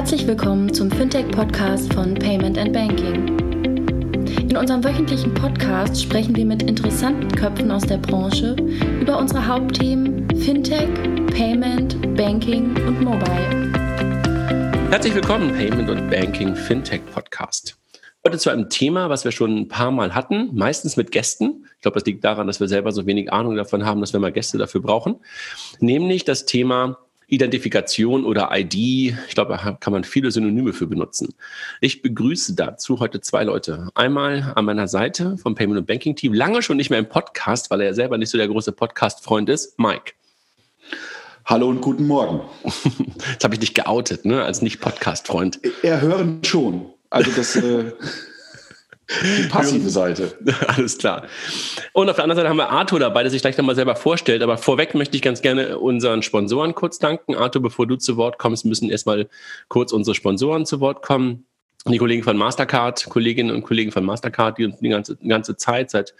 Herzlich willkommen zum Fintech-Podcast von Payment and Banking. In unserem wöchentlichen Podcast sprechen wir mit interessanten Köpfen aus der Branche über unsere Hauptthemen Fintech, Payment, Banking und Mobile. Herzlich willkommen, Payment und Banking Fintech Podcast. Heute zu einem Thema, was wir schon ein paar Mal hatten, meistens mit Gästen. Ich glaube, das liegt daran, dass wir selber so wenig Ahnung davon haben, dass wir mal Gäste dafür brauchen. Nämlich das Thema Identifikation oder ID. Ich glaube, da kann man viele Synonyme für benutzen. Ich begrüße dazu heute zwei Leute. Einmal an meiner Seite vom Payment und Banking Team, lange schon nicht mehr im Podcast, weil er selber nicht so der große Podcast-Freund ist, Mike. Hallo und guten Morgen. Jetzt habe ich dich geoutet, ne, als Nicht-Podcast-Freund. Er hören schon. Also das. Äh Die passive Seite. Alles klar. Und auf der anderen Seite haben wir Arthur dabei, der sich gleich nochmal selber vorstellt. Aber vorweg möchte ich ganz gerne unseren Sponsoren kurz danken. Arthur, bevor du zu Wort kommst, müssen erstmal kurz unsere Sponsoren zu Wort kommen. Die Kollegen von Mastercard, Kolleginnen und Kollegen von Mastercard, die uns die ganze, die ganze Zeit, seit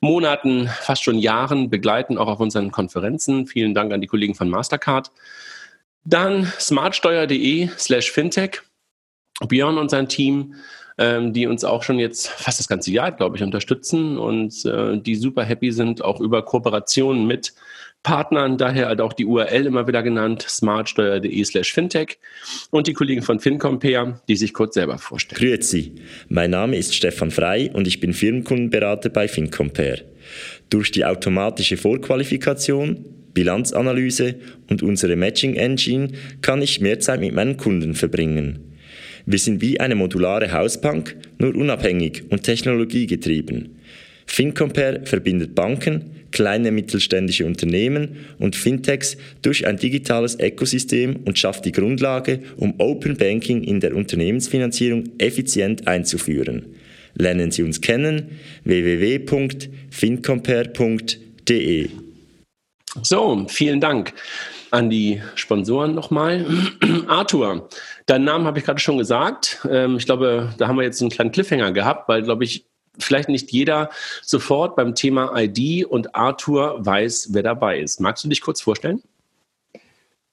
Monaten, fast schon Jahren begleiten, auch auf unseren Konferenzen. Vielen Dank an die Kollegen von Mastercard. Dann smartsteuer.de slash fintech. Björn und sein Team ähm, die uns auch schon jetzt fast das ganze Jahr, glaube ich, unterstützen und äh, die super happy sind, auch über Kooperationen mit Partnern, daher halt auch die URL immer wieder genannt, smartsteuer.de slash fintech und die Kollegen von FinCompare, die sich kurz selber vorstellen. Grüezi, mein Name ist Stefan Frei und ich bin Firmenkundenberater bei FinCompare. Durch die automatische Vorqualifikation, Bilanzanalyse und unsere Matching Engine kann ich mehr Zeit mit meinen Kunden verbringen. Wir sind wie eine modulare Hausbank, nur unabhängig und technologiegetrieben. FinCompare verbindet Banken, kleine mittelständische Unternehmen und Fintechs durch ein digitales Ökosystem und schafft die Grundlage, um Open Banking in der Unternehmensfinanzierung effizient einzuführen. Lernen Sie uns kennen www.fincompare.de. So, vielen Dank an die Sponsoren nochmal. Arthur, deinen Namen habe ich gerade schon gesagt. Ähm, ich glaube, da haben wir jetzt einen kleinen Cliffhanger gehabt, weil, glaube ich, vielleicht nicht jeder sofort beim Thema ID und Arthur weiß, wer dabei ist. Magst du dich kurz vorstellen?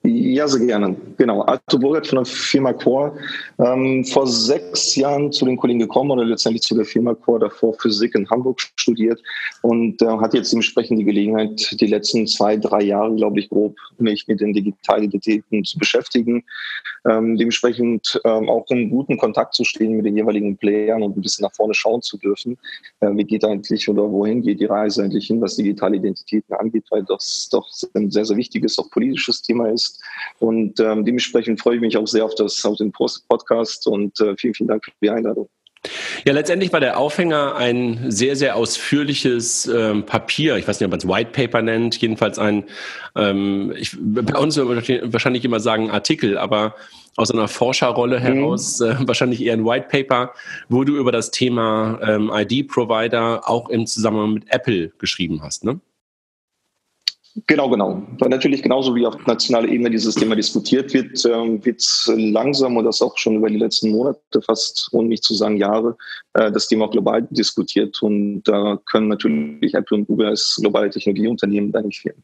Ja, sehr gerne. Genau. Arthur Burgert von der Firma Core. Ähm, vor sechs Jahren zu den Kollegen gekommen oder letztendlich zu der Firma Core, davor Physik in Hamburg studiert und äh, hat jetzt dementsprechend die Gelegenheit, die letzten zwei, drei Jahre, glaube ich, grob mich mit den Digitalidentitäten zu beschäftigen. Ähm, dementsprechend ähm, auch in guten Kontakt zu stehen mit den jeweiligen Playern und ein bisschen nach vorne schauen zu dürfen. Äh, wie geht eigentlich oder wohin geht die Reise eigentlich hin, was digitale Identitäten angeht, weil das doch ein sehr, sehr wichtiges, auch politisches Thema ist und ähm, dementsprechend freue ich mich auch sehr auf, das, auf den Podcast und äh, vielen, vielen Dank für die Einladung. Ja, letztendlich war der Aufhänger ein sehr, sehr ausführliches ähm, Papier. Ich weiß nicht, ob man es White Paper nennt. Jedenfalls ein, ähm, ich, bei uns wahrscheinlich immer sagen Artikel, aber aus einer Forscherrolle mhm. heraus mhm. äh, wahrscheinlich eher ein White Paper, wo du über das Thema ähm, ID-Provider auch im Zusammenhang mit Apple geschrieben hast, ne? Genau, genau. Weil natürlich genauso wie auf nationaler Ebene dieses Thema diskutiert wird, ähm, wird langsam und das auch schon über die letzten Monate, fast ohne nicht zu sagen Jahre, äh, das Thema global diskutiert. Und da können natürlich Apple und Google als globale Technologieunternehmen da nicht fehlen.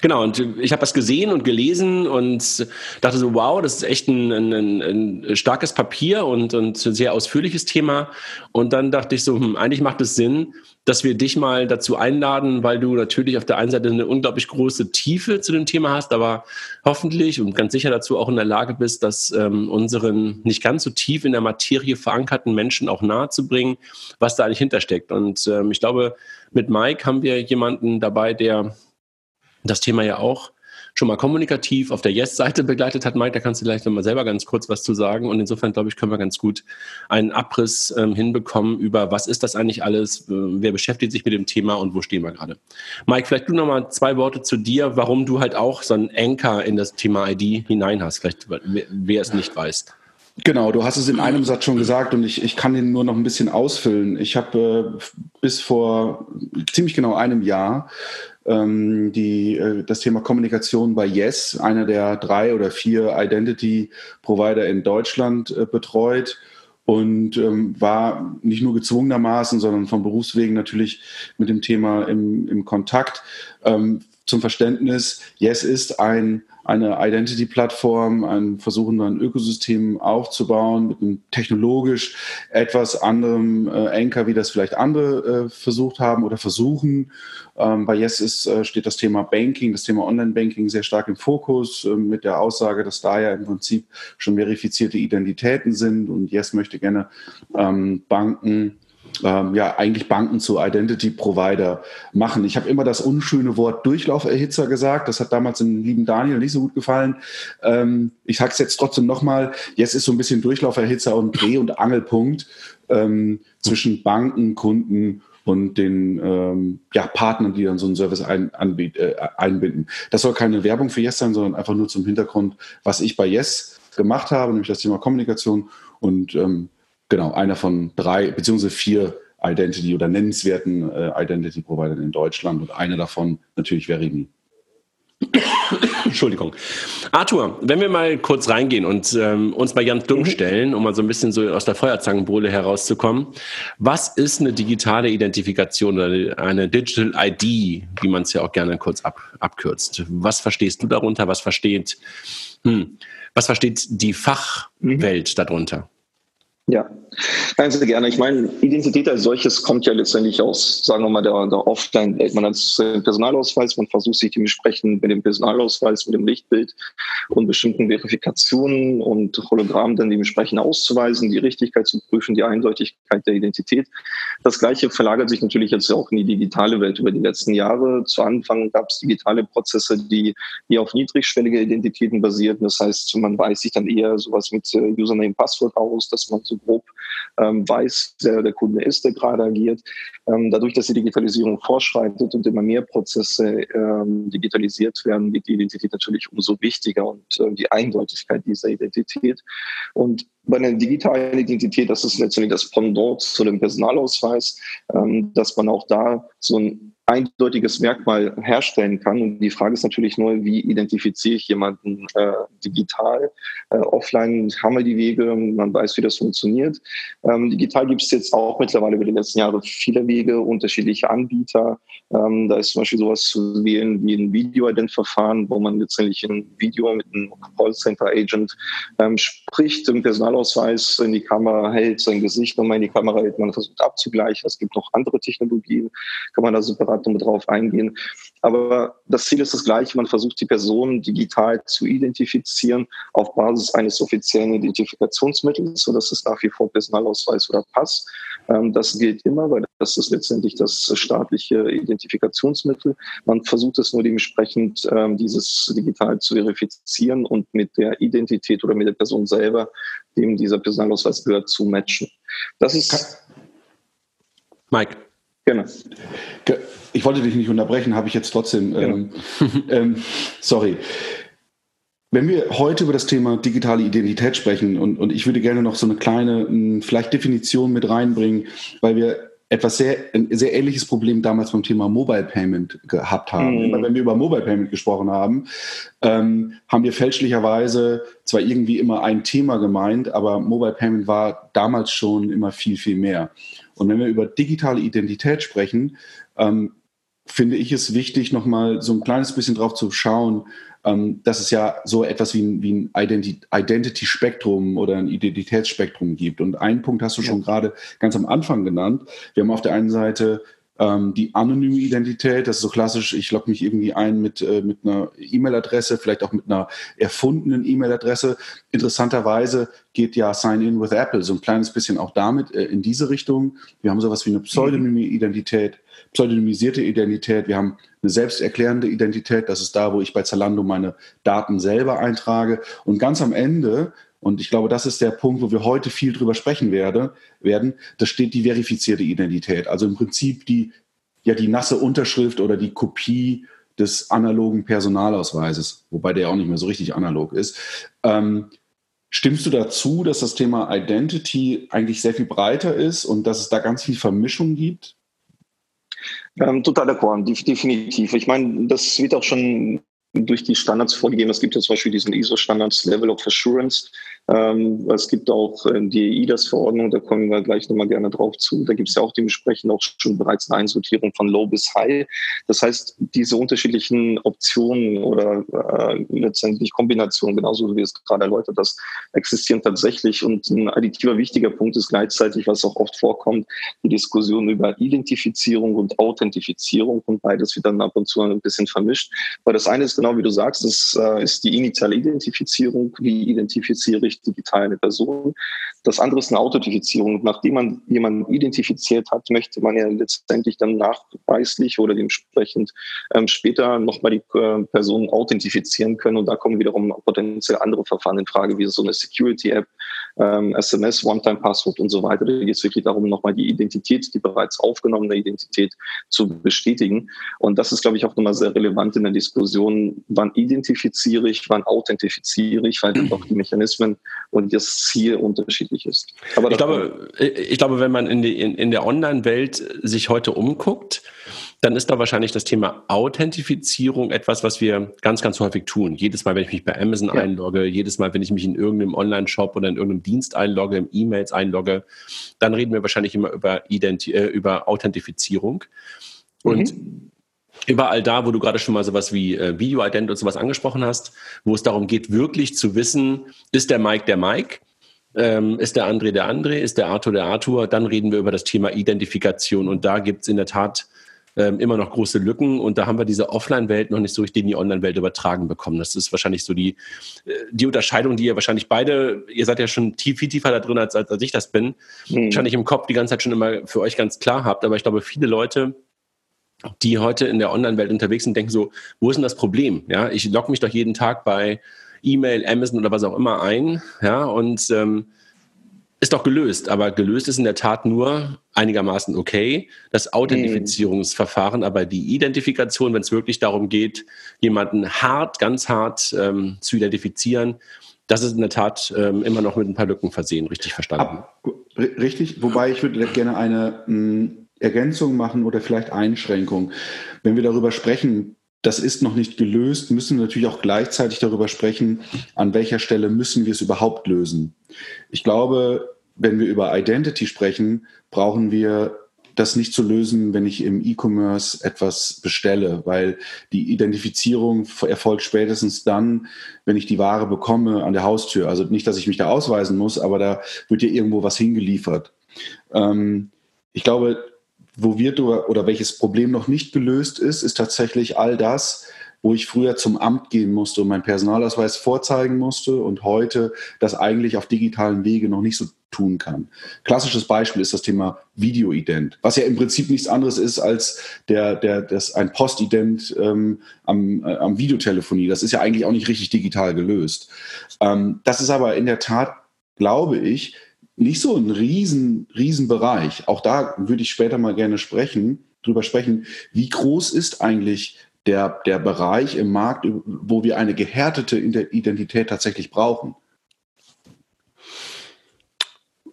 Genau, und ich habe das gesehen und gelesen und dachte so, wow, das ist echt ein, ein, ein starkes Papier und, und ein sehr ausführliches Thema. Und dann dachte ich so, hm, eigentlich macht es Sinn, dass wir dich mal dazu einladen, weil du natürlich auf der einen Seite eine unglaublich große Tiefe zu dem Thema hast, aber hoffentlich und ganz sicher dazu auch in der Lage bist, das ähm, unseren nicht ganz so tief in der Materie verankerten Menschen auch nahezubringen, was da eigentlich hintersteckt. Und ähm, ich glaube, mit Mike haben wir jemanden dabei, der das Thema ja auch schon mal kommunikativ auf der Yes-Seite begleitet hat. Mike, da kannst du vielleicht noch mal selber ganz kurz was zu sagen. Und insofern, glaube ich, können wir ganz gut einen Abriss ähm, hinbekommen über, was ist das eigentlich alles, äh, wer beschäftigt sich mit dem Thema und wo stehen wir gerade. Mike, vielleicht du noch mal zwei Worte zu dir, warum du halt auch so einen Anker in das Thema ID hinein hast, vielleicht wer, es nicht weiß. Genau, du hast es in einem Satz schon gesagt und ich, ich kann den nur noch ein bisschen ausfüllen. Ich habe äh, bis vor ziemlich genau einem Jahr ähm, die, äh, das Thema Kommunikation bei Yes, einer der drei oder vier Identity-Provider in Deutschland, äh, betreut und ähm, war nicht nur gezwungenermaßen, sondern von Berufswegen natürlich mit dem Thema im, im Kontakt. Ähm, zum Verständnis, Yes ist ein, eine Identity-Plattform, ein Versuchen, ein Ökosystem aufzubauen mit einem technologisch etwas anderem äh, Anchor, wie das vielleicht andere äh, versucht haben oder versuchen. Ähm, bei Yes ist, äh, steht das Thema Banking, das Thema Online-Banking sehr stark im Fokus äh, mit der Aussage, dass da ja im Prinzip schon verifizierte Identitäten sind und Yes möchte gerne ähm, Banken ähm, ja eigentlich Banken zu Identity Provider machen. Ich habe immer das unschöne Wort Durchlauferhitzer gesagt. Das hat damals dem lieben Daniel nicht so gut gefallen. Ähm, ich sage es jetzt trotzdem nochmal. Jetzt ist so ein bisschen Durchlauferhitzer und Dreh- und Angelpunkt ähm, zwischen Banken, Kunden und den ähm, ja, Partnern, die dann so einen Service ein, anbiet, äh, einbinden. Das soll keine Werbung für Yes sein, sondern einfach nur zum Hintergrund, was ich bei Yes gemacht habe, nämlich das Thema Kommunikation und ähm, Genau, einer von drei beziehungsweise vier Identity oder nennenswerten äh, Identity Providern in Deutschland und einer davon natürlich Verimi. Entschuldigung. Arthur, wenn wir mal kurz reingehen und ähm, uns mal ganz dumm mhm. stellen, um mal so ein bisschen so aus der Feuerzangenbowle herauszukommen. Was ist eine digitale Identifikation oder eine Digital ID, wie man es ja auch gerne kurz ab, abkürzt? Was verstehst du darunter? Was versteht, hm, was versteht die Fachwelt mhm. darunter? Ja, Nein, sehr gerne. Ich meine, Identität als solches kommt ja letztendlich aus, sagen wir mal, der, der Offline. Man hat den Personalausweis, man versucht sich dementsprechend mit dem Personalausweis, mit dem Lichtbild und bestimmten Verifikationen und Hologrammen dann dementsprechend auszuweisen, die Richtigkeit zu prüfen, die Eindeutigkeit der Identität. Das Gleiche verlagert sich natürlich jetzt auch in die digitale Welt über die letzten Jahre. Zu Anfang gab es digitale Prozesse, die, die auf niedrigschwellige Identitäten basierten. Das heißt, man weiß sich dann eher sowas mit äh, Username, Passwort aus, dass man so grob ähm, weiß, wer der Kunde ist, der gerade agiert. Ähm, dadurch, dass die Digitalisierung fortschreitet und immer mehr Prozesse ähm, digitalisiert werden, wird die Identität natürlich umso wichtiger und äh, die Eindeutigkeit dieser Identität. Und bei einer digitalen Identität, das ist letztendlich das Pendant zu dem Personalausweis, ähm, dass man auch da so ein eindeutiges Merkmal herstellen kann. Und die Frage ist natürlich nur, wie identifiziere ich jemanden äh, digital? Äh, offline haben wir die Wege, man weiß, wie das funktioniert. Ähm, digital gibt es jetzt auch mittlerweile über die letzten Jahre viele Wege, unterschiedliche Anbieter. Ähm, da ist zum Beispiel sowas zu wählen wie ein Video-Ident-Verfahren, wo man letztendlich ein Video mit einem Callcenter-Agent ähm, spricht, im Personalausweis in die Kamera hält, sein Gesicht nochmal in die Kamera hält, man versucht abzugleichen. Es gibt noch andere Technologien, kann man da separat Datum drauf eingehen. Aber das Ziel ist das gleiche. Man versucht, die Person digital zu identifizieren auf Basis eines offiziellen Identifikationsmittels. So, das ist nach wie vor Personalausweis oder Pass. Ähm, das gilt immer, weil das ist letztendlich das staatliche Identifikationsmittel. Man versucht es nur dementsprechend, ähm, dieses digital zu verifizieren und mit der Identität oder mit der Person selber, dem dieser Personalausweis gehört, zu matchen. Das ist. Mike. Genau. Ich wollte dich nicht unterbrechen, habe ich jetzt trotzdem. Genau. Ähm, ähm, sorry. Wenn wir heute über das Thema digitale Identität sprechen und, und ich würde gerne noch so eine kleine, hm, vielleicht Definition mit reinbringen, weil wir etwas sehr, ein sehr ähnliches Problem damals beim Thema Mobile Payment gehabt haben. Mhm. Wenn wir über Mobile Payment gesprochen haben, ähm, haben wir fälschlicherweise zwar irgendwie immer ein Thema gemeint, aber Mobile Payment war damals schon immer viel, viel mehr. Und wenn wir über digitale Identität sprechen, ähm, finde ich es wichtig, nochmal so ein kleines bisschen drauf zu schauen, ähm, dass es ja so etwas wie ein, wie ein Identity-Spektrum oder ein Identitätsspektrum gibt. Und einen Punkt hast du ja. schon gerade ganz am Anfang genannt. Wir haben auf der einen Seite ähm, die anonyme Identität, das ist so klassisch, ich logge mich irgendwie ein mit, äh, mit einer E-Mail-Adresse, vielleicht auch mit einer erfundenen E-Mail-Adresse. Interessanterweise geht ja Sign In with Apple so ein kleines bisschen auch damit äh, in diese Richtung. Wir haben sowas wie eine pseudonyme Identität, pseudonymisierte Identität. Wir haben eine selbsterklärende Identität. Das ist da, wo ich bei Zalando meine Daten selber eintrage. Und ganz am Ende und ich glaube, das ist der Punkt, wo wir heute viel drüber sprechen werde, werden. Da steht die verifizierte Identität. Also im Prinzip die, ja, die nasse Unterschrift oder die Kopie des analogen Personalausweises, wobei der auch nicht mehr so richtig analog ist. Ähm, stimmst du dazu, dass das Thema Identity eigentlich sehr viel breiter ist und dass es da ganz viel Vermischung gibt? Ähm, total d'accord, definitiv. Ich meine, das wird auch schon durch die Standards vorgegeben. Es gibt ja zum Beispiel diesen ISO-Standards Level of Assurance, Ähm, es gibt auch äh, die EIDAS-Verordnung, da kommen wir gleich nochmal gerne drauf zu. Da gibt es ja auch dementsprechend auch schon bereits eine Einsortierung von Low bis High. Das heißt, diese unterschiedlichen Optionen oder äh, letztendlich Kombinationen, genauso wie es gerade erläutert hast, existieren tatsächlich. Und ein additiver wichtiger Punkt ist gleichzeitig, was auch oft vorkommt, die Diskussion über Identifizierung und Authentifizierung und beides wird dann ab und zu ein bisschen vermischt. Weil das eine ist genau wie du sagst, das äh, ist die initiale Identifizierung. Wie identifiziere ich digital eine Person? Das andere ist eine Authentifizierung. Nachdem man jemanden identifiziert hat, möchte man ja letztendlich dann nachweislich oder dementsprechend ähm, später nochmal die äh, Person authentifizieren können. Und da kommen wiederum potenziell andere Verfahren in Frage, wie so eine Security-App, ähm, SMS, One-Time-Password und so weiter. Da geht es wirklich darum, nochmal die Identität, die bereits aufgenommene Identität zu bestätigen. Und das ist, glaube ich, auch nochmal sehr relevant in der Diskussion, wann identifiziere ich, wann authentifiziere ich, weil dann doch die Mechanismen und das Ziel unterschiedlich ist. Aber ich glaube, ich glaube, wenn man in, die, in, in der Online-Welt sich heute umguckt, dann ist da wahrscheinlich das Thema Authentifizierung etwas, was wir ganz, ganz häufig tun. Jedes Mal, wenn ich mich bei Amazon ja. einlogge, jedes Mal, wenn ich mich in irgendeinem Online-Shop oder in irgendeinem Dienst einlogge, im E-Mails einlogge, dann reden wir wahrscheinlich immer über, Identi äh, über Authentifizierung. Und mhm. überall da, wo du gerade schon mal sowas wie äh, Video-Ident und sowas angesprochen hast, wo es darum geht, wirklich zu wissen, ist der Mike der Mike? Ähm, ist der André der André? Ist der Arthur der Arthur? Dann reden wir über das Thema Identifikation. Und da gibt es in der Tat ähm, immer noch große Lücken und da haben wir diese Offline-Welt noch nicht so richtig in die Online-Welt übertragen bekommen. Das ist wahrscheinlich so die, äh, die Unterscheidung, die ihr wahrscheinlich beide, ihr seid ja schon tief, viel tiefer da drin, als, als, als ich das bin, mhm. wahrscheinlich im Kopf die ganze Zeit schon immer für euch ganz klar habt. Aber ich glaube, viele Leute, die heute in der Online-Welt unterwegs sind, denken so, wo ist denn das Problem? Ja, ich logge mich doch jeden Tag bei E-Mail, Amazon oder was auch immer ein, ja, und ähm, ist doch gelöst, aber gelöst ist in der Tat nur einigermaßen okay. Das Authentifizierungsverfahren, aber die Identifikation, wenn es wirklich darum geht, jemanden hart, ganz hart ähm, zu identifizieren, das ist in der Tat ähm, immer noch mit ein paar Lücken versehen, richtig verstanden. Richtig, wobei ich würde gerne eine mh, hm, Ergänzung machen oder vielleicht Einschränkung. Wenn wir darüber sprechen, das ist noch nicht gelöst, müssen wir natürlich auch gleichzeitig darüber sprechen, an welcher Stelle müssen wir es überhaupt lösen. Ich glaube, wenn wir über Identity sprechen, brauchen wir das nicht zu lösen, wenn ich im E-Commerce etwas bestelle, weil die Identifizierung erfolgt spätestens dann, wenn ich die Ware bekomme an der Haustür. Also nicht, dass ich mich da ausweisen muss, aber da wird ja irgendwo was hingeliefert. Ähm, ich glaube, wo wir oder welches Problem noch nicht gelöst ist, ist tatsächlich all das, wo ich früher zum Amt gehen musste und meinen Personalausweis vorzeigen musste und heute das eigentlich auf digitalen Wege noch nicht so tun kann. Klassisches Beispiel ist das Thema Videoident, was ja im Prinzip nichts anderes ist als der, der, das, ein Postident ähm, am, äh, am Videotelefonie. Das ist ja eigentlich auch nicht richtig digital gelöst. Ähm, das ist aber in der Tat, glaube ich, nicht so ein riesen, riesen Bereich. Auch da würde ich später mal gerne sprechen, drüber sprechen, wie groß ist eigentlich der, der Bereich im Markt, wo wir eine gehärtete Identität tatsächlich brauchen.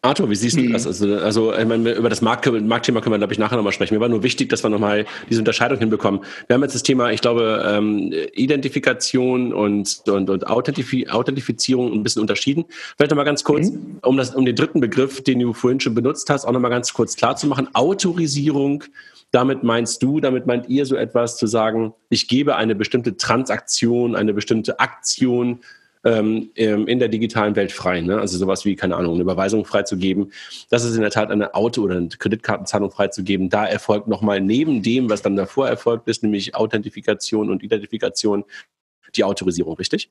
Arthur, wie siehst du das? Also, also ich meine, über das Markt, Marktthema können wir, glaube ich, nachher nochmal sprechen. Mir war nur wichtig, dass wir nochmal diese Unterscheidung hinbekommen. Wir haben jetzt das Thema, ich glaube, ähm, Identifikation und, und, und Authentifi Authentifizierung ein bisschen unterschieden. Vielleicht nochmal ganz kurz, mhm. um, das, um den dritten Begriff, den du vorhin schon benutzt hast, auch nochmal ganz kurz klar zu machen. Autorisierung, damit meinst du, damit meint ihr so etwas zu sagen, ich gebe eine bestimmte Transaktion, eine bestimmte Aktion ähm, in der digitalen Welt frei. Ne? Also sowas wie, keine Ahnung, eine Überweisung freizugeben. Das ist in der Tat eine Auto- oder eine Kreditkartenzahlung freizugeben. Da erfolgt nochmal neben dem, was dann davor erfolgt ist, nämlich Authentifikation und Identifikation, die Autorisierung, richtig?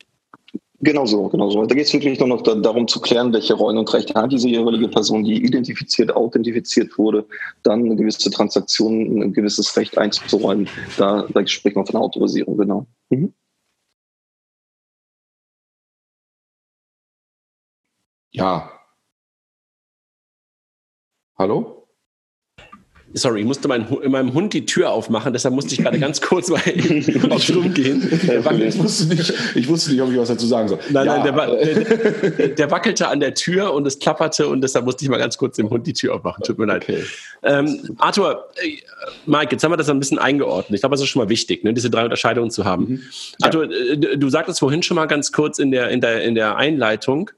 Genau so, genau so. Da geht es wirklich nur noch da, darum zu klären, welche Rollen und Rechte hat diese jeweilige Person, die identifiziert, authentifiziert wurde, dann eine gewisse Transaktion, ein gewisses Recht einzuräumen. Da, da spricht man von Autorisierung, genau. Mhm. Ja. Hallo? Sorry, ich musste mein, meinem Hund die Tür aufmachen, deshalb musste ich gerade ganz kurz mal auf Schlumm gehen. Ich wusste, nicht, ich wusste nicht, ob ich was dazu sagen soll. Nein, ja. nein, der, der, der, wackelte an der Tür und es klapperte und deshalb musste ich mal ganz kurz dem Hund die Tür aufmachen. Tut mir leid. Okay. Ähm, Arthur, äh, Mike, jetzt haben wir das ein bisschen eingeordnet. Ich glaube, das ist schon mal wichtig, ne, diese drei Unterscheidungen zu haben. Mhm. Ja. Arthur, äh, du sagtest vorhin schon mal ganz kurz in der, in der, in der Einleitung,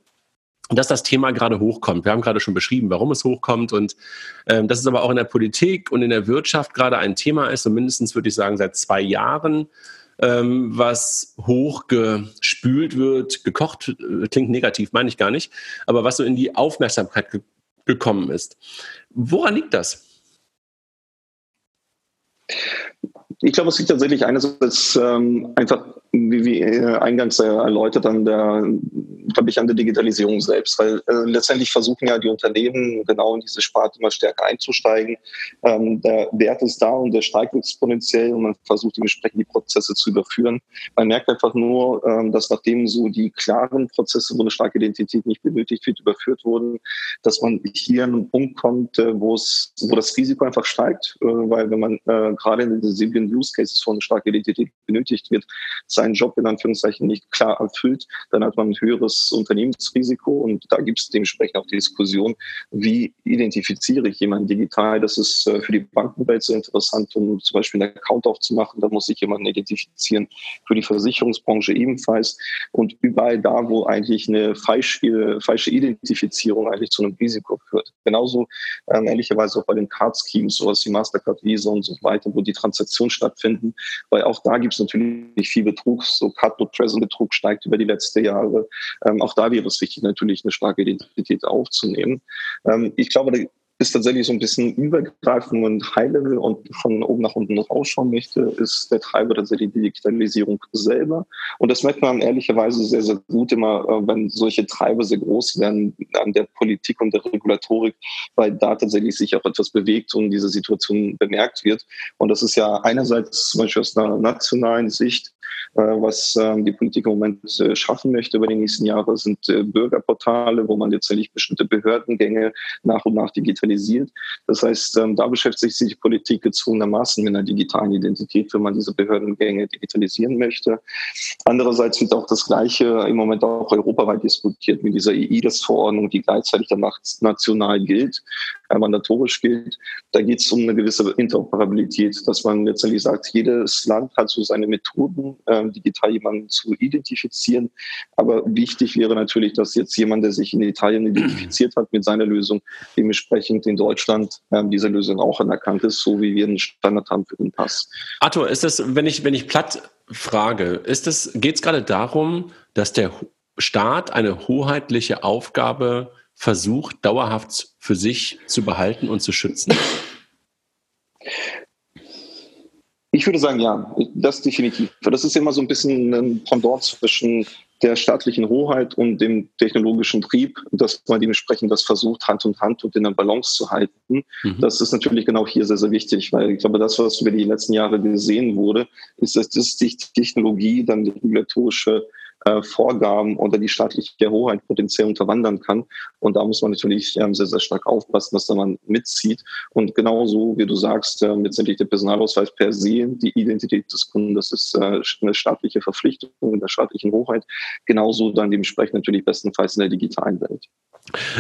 dass das Thema gerade hochkommt. Wir haben gerade schon beschrieben, warum es hochkommt und ähm, dass es aber auch in der Politik und in der Wirtschaft gerade ein Thema ist, und mindestens würde ich sagen seit zwei Jahren, ähm, was hochgespült wird, gekocht, äh, klingt negativ, meine ich gar nicht, aber was so in die Aufmerksamkeit ge gekommen ist. Woran liegt das? Ich glaube, es liegt tatsächlich einerseits ähm, einfach, wie, wie äh, eingangs erläutert, an der, glaube ich, an der Digitalisierung selbst, weil äh, letztendlich versuchen ja die Unternehmen genau in diese Sparte immer stärker einzusteigen. Ähm, der Wert ist da und der steigt exponentiell und man versucht dementsprechend die Prozesse zu überführen. Man merkt einfach nur, ähm, dass nachdem so die klaren Prozesse, wo eine starke Identität nicht benötigt wird, überführt wurden, dass man hier an einen Punkt kommt, äh, wo es, wo das Risiko einfach steigt, äh, weil wenn man äh, gerade in den sensiblen Use Cases von starker Identität benötigt wird, seinen Job in Anführungszeichen nicht klar erfüllt, dann hat man ein höheres Unternehmensrisiko und da gibt es dementsprechend auch die Diskussion, wie identifiziere ich jemanden digital. Das ist äh, für die Bankenwelt sehr interessant, um zum Beispiel einen Account aufzumachen. Da muss ich jemanden identifizieren. Für die Versicherungsbranche ebenfalls. Und überall da, wo eigentlich eine falsche, falsche Identifizierung eigentlich zu einem Risiko führt. Genauso ähm, ehrlicherweise auch bei den Card Schemes, sowas wie Mastercard, Visa und so weiter, wo die Transaktionen stattfinden, weil auch da gibt es natürlich viel Betrug, so Card-Not-Present-Betrug steigt über die letzten Jahre. Ähm, auch da wäre es wichtig, natürlich eine starke Identität aufzunehmen. Ähm, ich glaube, ist tatsächlich so ein bisschen übergreifend und High-Level und von oben nach unten rausschauen möchte, ist der Treiber tatsächlich die Digitalisierung selber. Und das merkt man ehrlicherweise sehr, sehr gut immer, äh, wenn solche Treiber sehr groß werden an der Politik und der Regulatorik, weil da tatsächlich sich auch etwas bewegt und diese Situation bemerkt wird. Und das ist ja einerseits zum Beispiel aus einer nationalen Sicht was ähm, die Politik im Moment äh, schaffen möchte über die nächsten Jahre, sind äh, Bürgerportale, wo man letztendlich bestimmte Behördengänge nach und nach digitalisiert. Das heißt, ähm, da beschäftigt sich die Politik gezwungenermaßen mit einer digitalen Identität, wenn man diese Behördengänge digitalisieren möchte. Andererseits wird auch das Gleiche im Moment auch europaweit diskutiert mit dieser EIDAS-Verordnung, die gleichzeitig dann national gilt, mandatorisch gilt. Da geht es um eine gewisse Interoperabilität, dass man letztendlich sagt, jedes Land hat so seine Methoden, ähm, digital jemanden zu identifizieren. Aber wichtig wäre natürlich, dass jetzt jemand, der sich in Italien identifiziert hat mit seiner Lösung, dementsprechend in Deutschland ähm, diese Lösung auch anerkannt ist, so wie wir einen Standard haben für den Pass. Arthur, ist das, wenn ich, wenn ich platt frage, geht es gerade darum, dass der Staat eine hoheitliche Aufgabe versucht, dauerhaft für sich zu behalten und zu schützen? Ich würde sagen, ja, das definitiv. Das ist immer so ein bisschen ein Pendant zwischen der staatlichen Hoheit und dem technologischen Trieb, dass man dementsprechend das versucht, Hand in Hand und in der Balance zu halten. Mhm. Das ist natürlich genau hier sehr, sehr wichtig, weil ich glaube, das, was über die letzten Jahre gesehen wurde, ist, dass die Technologie dann die regulatorische äh, Vorgaben oder die staatliche Hoheit potenziell unterwandern kann. Und da muss man natürlich ähm, sehr, sehr stark aufpassen, dass da man mitzieht. Und genauso, wie du sagst, äh, letztendlich der Personalausweis per se, die Identität des Kunden, das ist äh, eine staatliche Verpflichtung in der staatlichen Hoheit. Genauso dann dementsprechend natürlich bestenfalls in der digitalen Welt.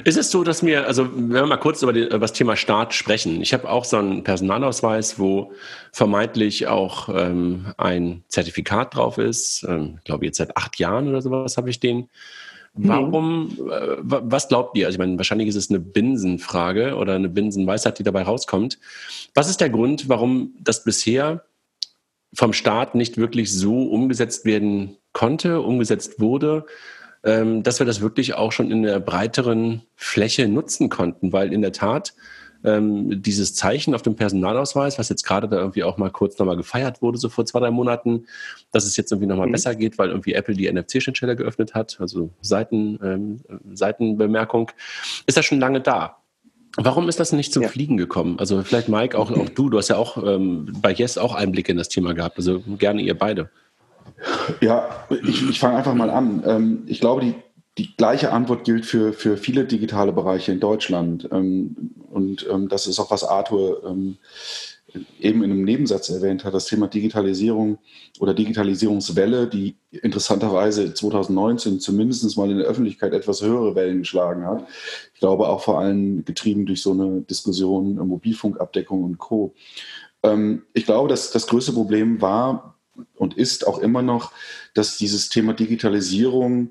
Ist es so, dass mir, also wenn wir mal kurz über das Thema Staat sprechen. Ich habe auch so einen Personalausweis, wo vermeintlich auch ähm, ein Zertifikat drauf ist. Ähm, ich glaube, jetzt seit acht Jahren oder sowas habe ich den. Mhm. Warum, äh, was glaubt ihr? Also ich meine, wahrscheinlich ist es eine Binsenfrage oder eine Binsenweisheit, die dabei rauskommt. Was ist der Grund, warum das bisher vom Staat nicht wirklich so umgesetzt werden konnte, umgesetzt wurde, ähm, dass wir das wirklich auch schon in der breiteren Fläche nutzen konnten, weil in der Tat ähm, dieses Zeichen auf dem Personalausweis, was jetzt gerade da irgendwie auch mal kurz nochmal gefeiert wurde, so vor zwei, drei Monaten, dass es jetzt irgendwie nochmal mhm. besser geht, weil irgendwie Apple die NFC-Schnittstelle geöffnet hat, also Seiten, ähm, Seitenbemerkung, ist das schon lange da. Warum ist das nicht zum ja. Fliegen gekommen? Also vielleicht Mike, auch, auch du, du hast ja auch ähm, bei Yes auch Einblicke in das Thema gehabt, also gerne ihr beide. Ja, ich, ich fange einfach mal an. Ähm, ich glaube, die, die gleiche Antwort gilt für, für viele digitale Bereiche in Deutschland. Ähm, und ähm, das ist auch, was Arthur eben in einem Nebensatz erwähnt hat, das Thema Digitalisierung oder Digitalisierungswelle, die interessanterweise 2019 zumindest mal in der Öffentlichkeit etwas höhere Wellen geschlagen hat. Ich glaube auch vor allem getrieben durch so eine Diskussion Mobilfunkabdeckung und Co. Ich glaube, dass das größte Problem war und ist auch immer noch, dass dieses Thema Digitalisierung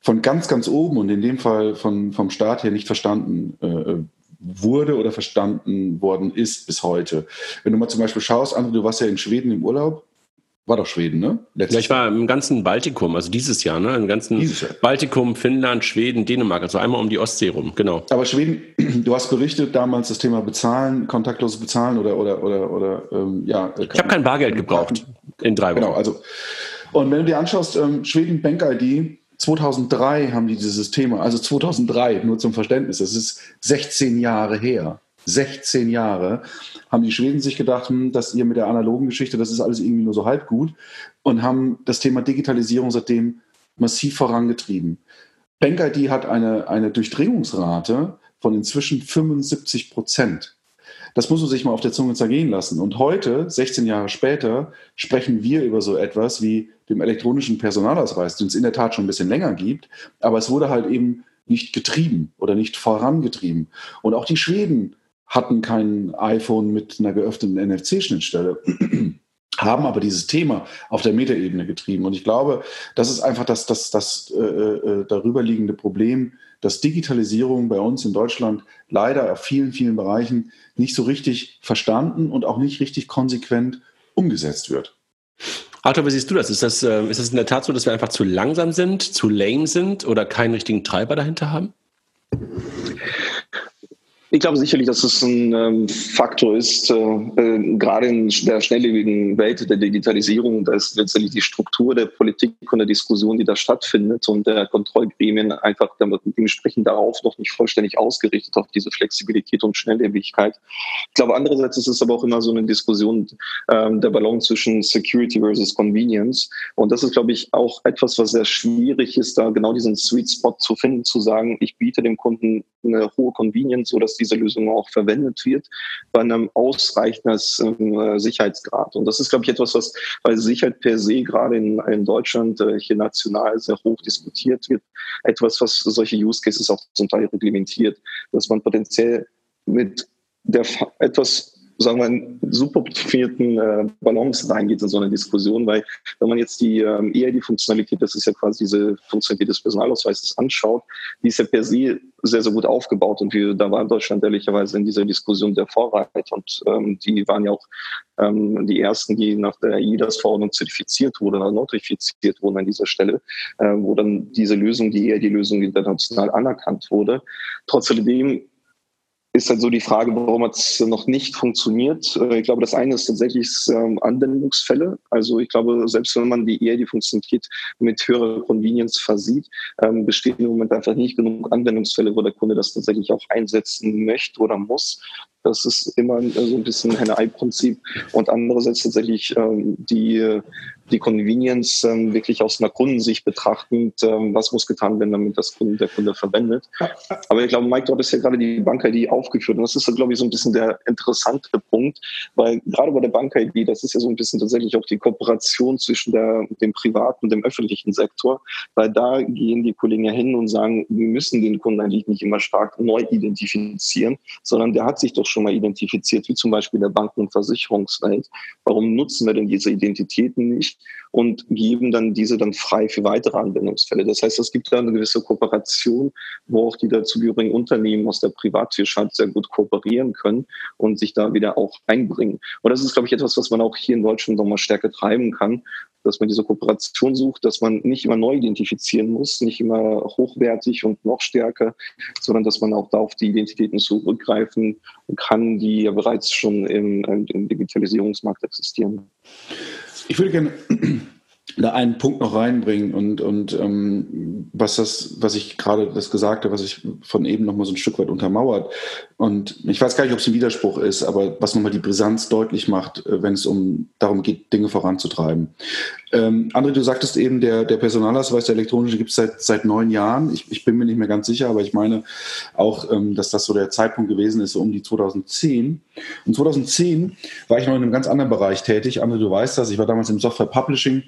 von ganz, ganz oben und in dem Fall von, vom Staat her nicht verstanden äh, wurde oder verstanden worden ist bis heute. Wenn du mal zum Beispiel schaust, André, du warst ja in Schweden im Urlaub, war doch Schweden, ne? Letztes ja, ich war im ganzen Baltikum, also dieses Jahr, ne? Im ganzen Baltikum, Finnland, Schweden, Dänemark, also einmal um die Ostsee rum, genau. Aber Schweden, du hast berichtet damals das Thema Bezahlen, kontaktloses Bezahlen oder oder oder oder ähm, ja. Ich habe kein Bargeld gebraucht in drei Wochen. Genau, also und wenn du dir anschaust, ähm, Schweden Bank ID 2003 haben die dieses Thema, also 2003, nur zum Verständnis, das ist 16 Jahre her. 16 Jahre haben die Schweden sich gedacht, hm, dass ihr mit der analogen Geschichte, das ist alles irgendwie nur so halb gut und haben das Thema Digitalisierung seitdem massiv vorangetrieben. BankID hat eine, eine Durchdringungsrate von inzwischen 75 Prozent. Das muss man sich mal auf der Zunge zergehen lassen. Und heute, 16 Jahre später, sprechen wir über so etwas wie dem elektronischen Personalausweis, den es in der Tat schon ein bisschen länger gibt, aber es wurde halt eben nicht getrieben oder nicht vorangetrieben. Und auch die Schweden hatten kein iPhone mit einer geöffneten NFC-Schnittstelle, haben aber dieses Thema auf der Metaebene getrieben. Und ich glaube, das ist einfach das, das, das äh, äh, darüberliegende Problem, dass Digitalisierung bei uns in Deutschland leider auf vielen, vielen Bereichen nicht so richtig verstanden und auch nicht richtig konsequent umgesetzt wird. Arthur, wie siehst du das? Ist, das? äh, ist das in der Tat so, dass wir einfach zu langsam sind, zu lame sind oder keinen richtigen Treiber dahinter haben? Ich glaube sicherlich, dass es ein ähm, Faktor ist, äh, äh, gerade in der schnelllebigen Welt der Digitalisierung, da ist letztendlich die Struktur der Politik und der Diskussion, die da stattfindet und der Kontrollgremien einfach dementsprechend darauf noch nicht vollständig ausgerichtet auf diese Flexibilität und Schnelllebigkeit. Ich glaube, andererseits ist es aber auch immer so eine Diskussion ähm, der Balance zwischen Security versus Convenience. Und das ist, glaube ich, auch etwas, was sehr schwierig ist, da genau diesen Sweet Spot zu finden, zu sagen, ich biete dem Kunden eine hohe Convenience, sodass diese Lösung auch verwendet wird, bei einem ausreichenden äh, Sicherheitsgrad. Und das ist, glaube ich, etwas, was bei Sicherheit per se gerade in, in Deutschland äh, hier national sehr hoch diskutiert wird. Etwas, was solche Use Cases auch zum Teil reglementiert, dass man potenziell mit der etwas sagen wir, einen super optimierten äh, Balance reingeht in so eine Diskussion, weil wenn man jetzt die ähm, eher die Funktionalität, das ist ja quasi diese Funktionalität des Personalausweises anschaut, die ist ja per se sehr, sehr gut aufgebaut und wir, da war Deutschland ehrlicherweise in dieser Diskussion der Vorreiter und ähm, die waren ja auch ähm, die ersten, die nach der IDAS-Verordnung zertifiziert wurden oder notifiziert wurden an dieser Stelle, äh, wo dann diese Lösung, die eher die Lösung international anerkannt wurde. Trotzdem ist halt so die Frage, warum es noch nicht funktioniert. Äh, ich glaube, das eine ist tatsächlich ähm, Anwendungsfälle. Also ich glaube, selbst wenn man die eher die Funktionalität mit höherer Convenience versieht, ähm, bestehen im Moment einfach nicht genug Anwendungsfälle, wo der Kunde das tatsächlich auch einsetzen möchte oder muss. Das ist immer so ein bisschen ein Ei-Prinzip. Und andererseits tatsächlich ähm, die die Convenience ähm, wirklich aus einer Kundensicht betrachtend, ähm, was muss getan werden, damit das Kunde, der Kunde verwendet. Aber ich glaube, Mike, dort ist ja gerade die Bank-ID aufgeführt und das ist, glaube ich, so ein bisschen der interessante Punkt, weil gerade bei der Bank-ID, das ist ja so ein bisschen tatsächlich auch die Kooperation zwischen der, dem privaten und dem öffentlichen Sektor, weil da gehen die Kollegen ja hin und sagen, wir müssen den Kunden eigentlich nicht immer stark neu identifizieren, sondern der hat sich doch schon mal identifiziert, wie zum Beispiel in der Banken- und Versicherungswelt. Warum nutzen wir denn diese Identitäten nicht? Und geben dann diese dann frei für weitere Anwendungsfälle. Das heißt, es gibt da eine gewisse Kooperation, wo auch die dazugehörigen Unternehmen aus der Privatwirtschaft sehr gut kooperieren können und sich da wieder auch einbringen. Und das ist, glaube ich, etwas, was man auch hier in Deutschland nochmal stärker treiben kann, dass man diese Kooperation sucht, dass man nicht immer neu identifizieren muss, nicht immer hochwertig und noch stärker, sondern dass man auch da auf die Identitäten zurückgreifen kann, die ja bereits schon im, im Digitalisierungsmarkt existieren. Ich würde gerne da einen Punkt noch reinbringen und, und ähm, was das, was ich gerade das Gesagte, was ich von eben noch mal so ein Stück weit untermauert. Und ich weiß gar nicht, ob es ein Widerspruch ist, aber was nochmal die Brisanz deutlich macht, äh, wenn es um darum geht, Dinge voranzutreiben. Ähm, André, du sagtest eben, der, der Personalausweis, der elektronische, gibt es seit, seit neun Jahren. Ich, ich bin mir nicht mehr ganz sicher, aber ich meine auch, ähm, dass das so der Zeitpunkt gewesen ist, so um die 2010. Und 2010 war ich noch in einem ganz anderen Bereich tätig. André, du weißt das, ich war damals im Software Publishing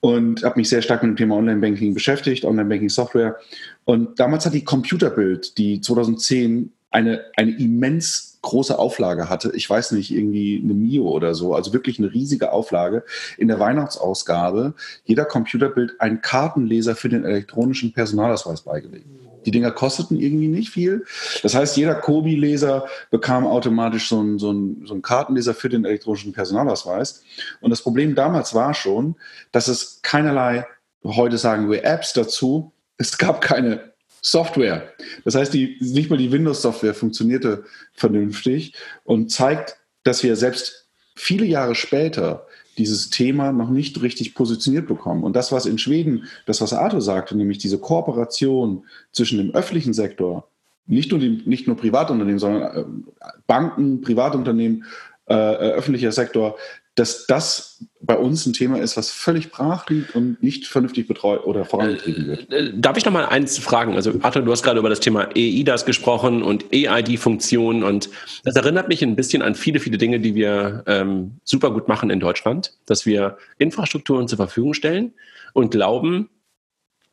und habe mich sehr stark mit dem Thema Online-Banking beschäftigt, Online-Banking-Software. Und damals hat die Computerbild, die 2010 eine, eine immens große Auflage hatte. Ich weiß nicht, irgendwie eine Mio oder so, also wirklich eine riesige Auflage. In der Weihnachtsausgabe jeder Computerbild ein Kartenleser für den elektronischen Personalausweis beigelegt. Die Dinger kosteten irgendwie nicht viel. Das heißt, jeder Kobi-Leser bekam automatisch so einen, so, einen, so einen Kartenleser für den elektronischen Personalausweis. Und das Problem damals war schon, dass es keinerlei, heute sagen wir Apps dazu, es gab keine Software. Das heißt, die, nicht mal die Windows-Software funktionierte vernünftig und zeigt, dass wir selbst viele Jahre später dieses Thema noch nicht richtig positioniert bekommen. Und das, was in Schweden, das, was Arthur sagte, nämlich diese Kooperation zwischen dem öffentlichen Sektor, nicht nur, die, nicht nur Privatunternehmen, sondern äh, Banken, Privatunternehmen, äh, äh, öffentlicher Sektor, dass das bei uns ein Thema ist, was völlig brach liegt und nicht vernünftig betreut oder vorangetrieben wird. Äh, darf ich noch mal eins fragen? Also Arthur, du hast gerade über das Thema EIDAS gesprochen und EID-Funktionen und das erinnert mich ein bisschen an viele, viele Dinge, die wir ähm, super gut machen in Deutschland, dass wir Infrastrukturen zur Verfügung stellen und glauben,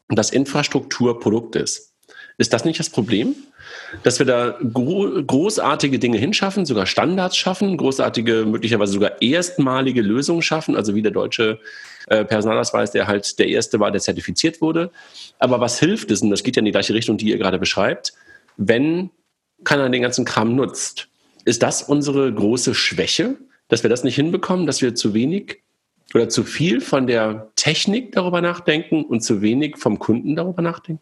dass Infrastruktur Produkt ist. Ist das nicht das Problem? dass wir da gro großartige Dinge hinschaffen, sogar Standards schaffen, großartige, möglicherweise sogar erstmalige Lösungen schaffen, also wie der deutsche äh, Personalausweis, der halt der erste war, der zertifiziert wurde. Aber was hilft es, und das geht ja in die gleiche Richtung, die ihr gerade beschreibt, wenn keiner den ganzen Kram nutzt? Ist das unsere große Schwäche, dass wir das nicht hinbekommen, dass wir zu wenig oder zu viel von der Technik darüber nachdenken und zu wenig vom Kunden darüber nachdenken?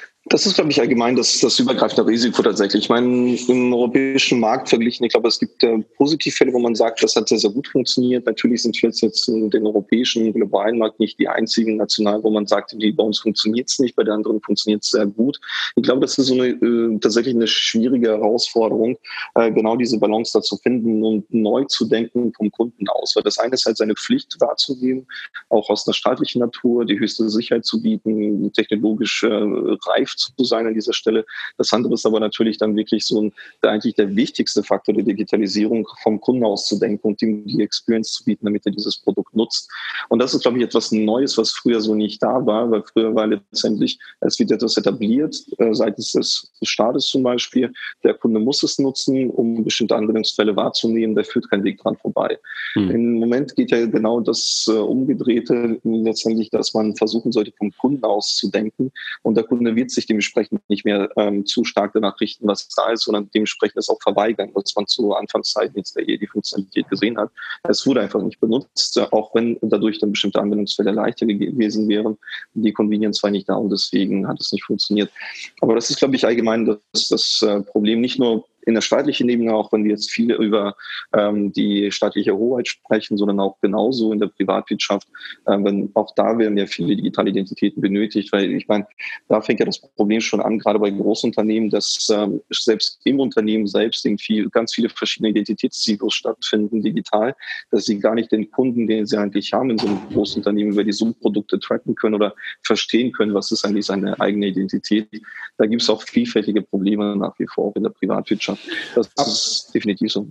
Das ist, glaube ich, allgemein das, das übergreifende Risiko tatsächlich. Ich meine, im europäischen Markt verglichen, ich glaube, es gibt äh, Positivfälle, wo man sagt, das hat sehr, sehr gut funktioniert. Natürlich sind wir jetzt, jetzt in den europäischen, globalen Markt nicht die einzigen national, wo man sagt, die, bei uns funktioniert es nicht, bei den anderen funktioniert es sehr gut. Ich glaube, das ist so eine, äh, tatsächlich eine schwierige Herausforderung, äh, genau diese Balance da zu finden und neu zu denken vom Kunden aus. Weil das eine ist halt seine Pflicht wahrzunehmen, auch aus einer staatlichen Natur, die höchste Sicherheit zu bieten, technologisch äh, reif zu sein an dieser Stelle. Das andere ist aber natürlich dann wirklich so ein, eigentlich der wichtigste Faktor der Digitalisierung, vom Kunden aus zu denken und ihm die Experience zu bieten, damit er dieses Produkt nutzt. Und das ist, glaube ich, etwas Neues, was früher so nicht da war, weil früher war letztendlich, es wird etwas etabliert, äh, seitens des, Staates zum Beispiel. Der Kunde muss es nutzen, um bestimmte Anwendungsfälle wahrzunehmen. Der führt keinen Weg dran vorbei. Mhm. Im Moment geht ja genau das äh, Umgedrehte letztendlich, dass man versuchen sollte, vom Kunden aus zu denken. Und der Kunde wird sich dementsprechend nicht mehr ähm, zu stark danach richten, was da ist, sondern dementsprechend es auch verweigern, was man zu Anfangszeiten jetzt der die Funktionalität gesehen hat. Es wurde einfach nicht benutzt, auch wenn dadurch dann bestimmte Anwendungsfälle leichter gewesen wären. Die Convenience war nicht da und deswegen hat es nicht funktioniert. Aber das ist, glaube ich, allgemein das, das äh, Problem nicht nur in der staatlichen Ebene, auch wenn wir jetzt viel über ähm, die staatliche Hoheit sprechen, sondern auch genauso in der Privatwirtschaft. Äh, wenn, auch da werden ja viele digitale Identitäten benötigt, weil ich meine, da fängt ja das Problem schon an, gerade bei Großunternehmen, dass ähm, selbst im Unternehmen selbst irgendwie ganz viele verschiedene Identitätssilos stattfinden digital, dass sie gar nicht den Kunden, den sie eigentlich haben in so einem Großunternehmen, über die Zoom-Produkte tracken können oder verstehen können, was ist eigentlich seine eigene Identität. Da gibt es auch vielfältige Probleme nach wie vor in der Privatwirtschaft. Wirtschaft. Das ist definitiv so.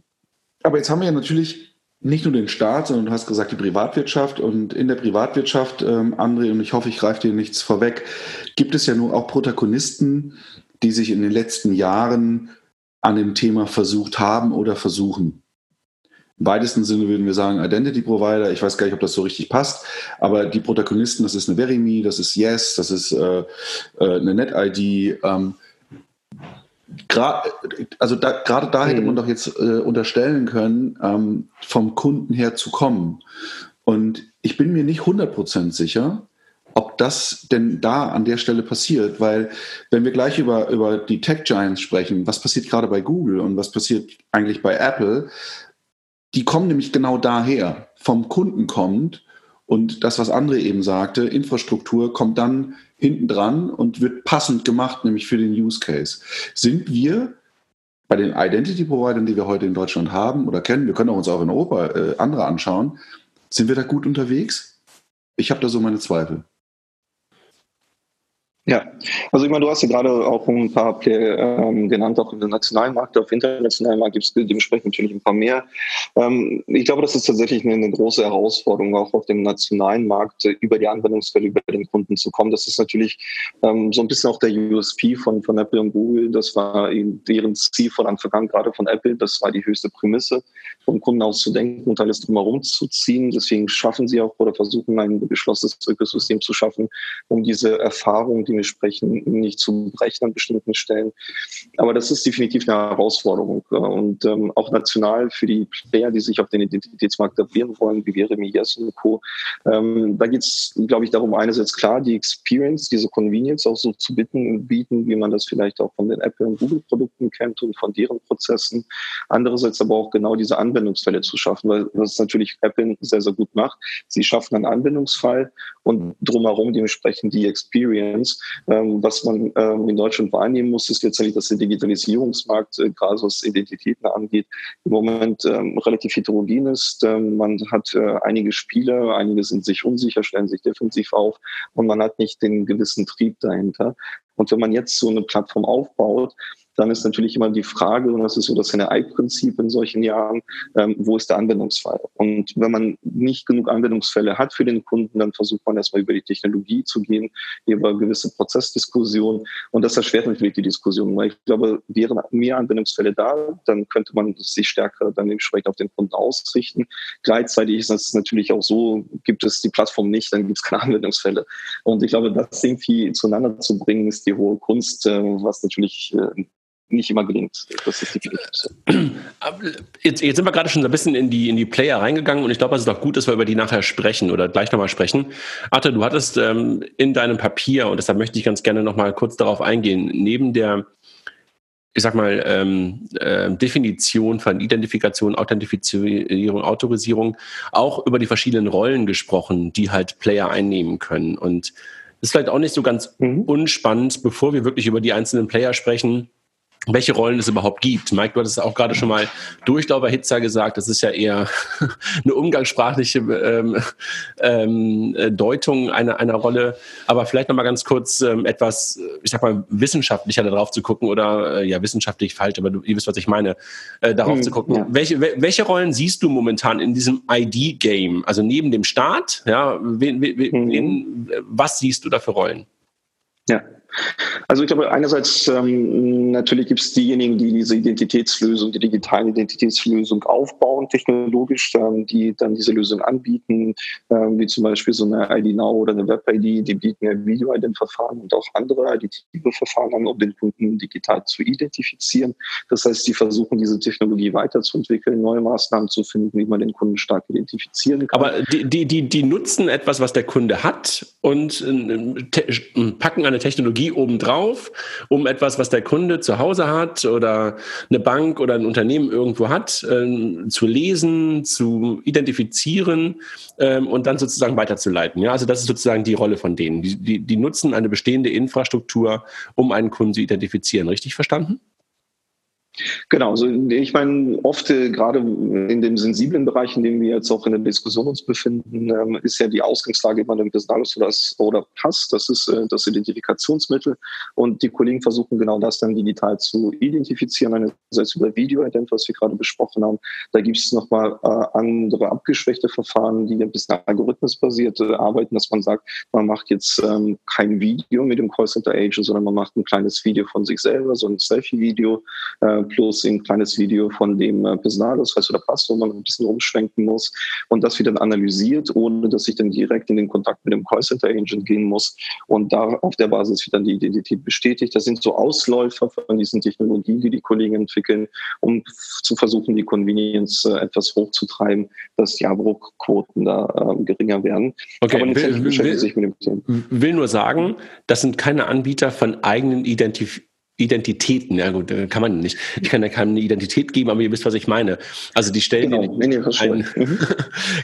Aber jetzt haben wir ja natürlich nicht nur den Staat, sondern du hast gesagt die Privatwirtschaft und in der Privatwirtschaft, ähm, André, und ich hoffe, ich greife dir nichts vorweg, gibt es ja nun auch Protagonisten, die sich in den letzten Jahren an dem Thema versucht haben oder versuchen. Im weitesten Sinne würden wir sagen Identity Provider. Ich weiß gar nicht, ob das so richtig passt, aber die Protagonisten, das ist eine Verimi, das ist Yes, das ist äh, äh eine NetID. Ähm, also da, gerade da hätte man mhm. doch jetzt äh, unterstellen können, ähm, vom Kunden her zu kommen. Und ich bin mir nicht 100% sicher, ob das denn da an der Stelle passiert, weil wenn wir gleich über, über die Tech Giants sprechen, was passiert gerade bei Google und was passiert eigentlich bei Apple, die kommen nämlich genau daher, vom Kunden kommt und das, was André eben sagte, Infrastruktur kommt dann hinten dran und wird passend gemacht, nämlich für den Use Case. Sind wir bei den Identity Providern, die wir heute in Deutschland haben oder kennen, wir können auch uns auch in Europa äh, andere anschauen, sind wir da gut unterwegs? Ich habe da so meine Zweifel. Ja, also ich meine, du hast ja gerade auch ein paar Player ähm, genannt, auch im nationalen Markt, auf internationalen Markt gibt es dementsprechend natürlich ein paar mehr. Ähm, ich glaube, das ist tatsächlich eine, eine, große Herausforderung, auch auf dem nationalen Markt äh, über die Anwendungsfälle über den Kunden zu kommen. Das ist natürlich ähm, so ein bisschen auch der USP von, von Apple und Google. Das war deren Ziel von Anfang an, gerade von Apple. Das war die höchste Prämisse, vom Kunden auszudenken und alles drumherum zu ziehen. Deswegen schaffen sie auch oder versuchen ein geschlossenes Ökosystem zu schaffen, um diese Erfahrung, die wir sprechen, nicht zu brechen an bestimmten Stellen. Aber das ist definitiv eine Herausforderung. Und ähm, auch national für die Player, die sich auf den Identitätsmarkt etablieren wollen, wie wäre Yes und Co. Ähm, da geht es, glaube ich, darum, einerseits klar, die Experience, diese Convenience auch so zu bitten, bieten, wie man das vielleicht auch von den Apple- und Google-Produkten kennt und von deren Prozessen. Andererseits aber auch genau diese Anwendungsfälle zu schaffen, weil das natürlich Apple sehr, sehr gut macht. Sie schaffen einen Anwendungsfall und drumherum dementsprechend die Experience. Ähm, was man ähm, in Deutschland wahrnehmen muss, ist letztendlich, dass der Digitalisierungsmarkt, äh, gerade was Identitäten angeht, im Moment ähm, relativ heterogen ist. Ähm, man hat äh, einige Spiele, einige sind sich unsicher, stellen sich defensiv auf und man hat nicht den gewissen Trieb dahinter. Und wenn man jetzt so eine Plattform aufbaut, dann ist natürlich immer die Frage, und das ist so das NRI-Prinzip in solchen Jahren, ähm, wo ist der Anwendungsfall? Und wenn man nicht genug Anwendungsfälle hat für den Kunden, dann versucht man erstmal über die Technologie zu gehen, über gewisse Prozessdiskussionen. Und das erschwert natürlich die Diskussion, weil ich glaube, wären mehr Anwendungsfälle da, dann könnte man sich stärker dann entsprechend auf den Kunden ausrichten. Gleichzeitig ist es natürlich auch so, gibt es die Plattform nicht, dann gibt es keine Anwendungsfälle. Und ich glaube, das irgendwie zueinander zu bringen, ist die hohe Kunst, äh, was natürlich äh, nicht immer gelingt. Das ist definitiv so. Jetzt, jetzt sind wir gerade schon ein bisschen in die, in die Player reingegangen und ich glaube, es ist auch gut, dass wir über die nachher sprechen oder gleich nochmal sprechen. Arthur, du hattest ähm, in deinem Papier, und deshalb möchte ich ganz gerne nochmal kurz darauf eingehen, neben der ich sag mal, ähm, äh, Definition von Identifikation, Authentifizierung, Autorisierung auch über die verschiedenen Rollen gesprochen, die halt Player einnehmen können. Und das ist vielleicht auch nicht so ganz mhm. unspannend, bevor wir wirklich über die einzelnen Player sprechen, welche Rollen es überhaupt gibt. Mike, du hattest auch gerade schon mal Durchlauferhitzer gesagt. Das ist ja eher eine umgangssprachliche ähm, ähm, Deutung einer, einer Rolle. Aber vielleicht noch mal ganz kurz ähm, etwas, ich sag mal, wissenschaftlicher darauf zu gucken oder äh, ja, wissenschaftlich falsch, aber du, ihr wisst, was ich meine, äh, darauf hm, zu gucken. Ja. Welche, welche Rollen siehst du momentan in diesem ID-Game? Also neben dem Staat, ja, wen, wen, wen, mhm. was siehst du da für Rollen? Ja, also ich glaube, einerseits ähm, natürlich gibt es diejenigen, die diese Identitätslösung, die digitale Identitätslösung aufbauen, technologisch, ähm, die dann diese Lösung anbieten, ähm, wie zum Beispiel so eine ID Now oder eine Web-ID, die bieten ja Video-Ident-Verfahren und auch andere additive Verfahren an, um den Kunden digital zu identifizieren. Das heißt, die versuchen, diese Technologie weiterzuentwickeln, neue Maßnahmen zu finden, wie man den Kunden stark identifizieren kann. Aber die, die, die, die nutzen etwas, was der Kunde hat und äh, packen eine Technologie Technologie obendrauf, um etwas, was der Kunde zu Hause hat oder eine Bank oder ein Unternehmen irgendwo hat, äh, zu lesen, zu identifizieren ähm, und dann sozusagen weiterzuleiten. Ja, also das ist sozusagen die Rolle von denen. Die, die, die nutzen eine bestehende Infrastruktur, um einen Kunden zu identifizieren. Richtig verstanden? Genau, also ich meine, oft äh, gerade in dem sensiblen Bereich, in dem wir jetzt auch in der Diskussion uns befinden, ähm, ist ja die Ausgangslage immer ein Personalausweis oder Pass. Das ist äh, das Identifikationsmittel. Und die Kollegen versuchen genau das dann digital zu identifizieren, einerseits über Video-Ident, was wir gerade besprochen haben. Da gibt es nochmal äh, andere abgeschwächte Verfahren, die ein bisschen algorithmusbasiert arbeiten, dass man sagt, man macht jetzt ähm, kein Video mit dem Callcenter Agent, sondern man macht ein kleines Video von sich selber, so ein Selfie-Video. Äh, plus ein kleines Video von dem äh, Personalausweis oder Pass, wo man ein bisschen umschwenken muss und das wird dann analysiert, ohne dass ich dann direkt in den Kontakt mit dem Callcenter Agent gehen muss und da auf der Basis wird dann die Identität bestätigt. Das sind so Ausläufer von diesen Technologien, die die Kollegen entwickeln, um zu versuchen, die Convenience äh, etwas hochzutreiben, dass die Abbruchquoten da äh, geringer werden. Okay, Aber will, will, sich mit dem Thema. will nur sagen, das sind keine Anbieter von eigenen Identif Identitäten, ja gut, kann man nicht. Ich kann ja keine Identität geben, aber ihr wisst, was ich meine. Also die stellen genau. nee, nee, ein, mhm.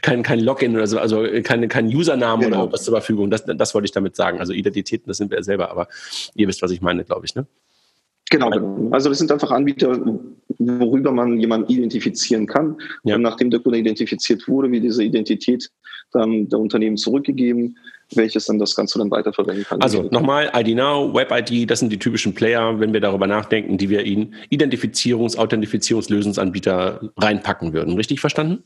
kein, kein Login oder so, also kein, kein Username genau. oder was zur Verfügung. Das, das wollte ich damit sagen. Also Identitäten, das sind wir ja selber, aber ihr wisst, was ich meine, glaube ich, ne? Genau, genau. Also das sind einfach Anbieter, worüber man jemanden identifizieren kann. Ja. Und nachdem der Kunde identifiziert wurde, wie diese Identität dann der Unternehmen zurückgegeben, welches dann das Ganze dann weiterverwenden kann. Also nochmal, ID Now, Web ID, das sind die typischen Player, wenn wir darüber nachdenken, die wir in Identifizierungs-, Authentifizierungslösungsanbieter reinpacken würden. Richtig verstanden?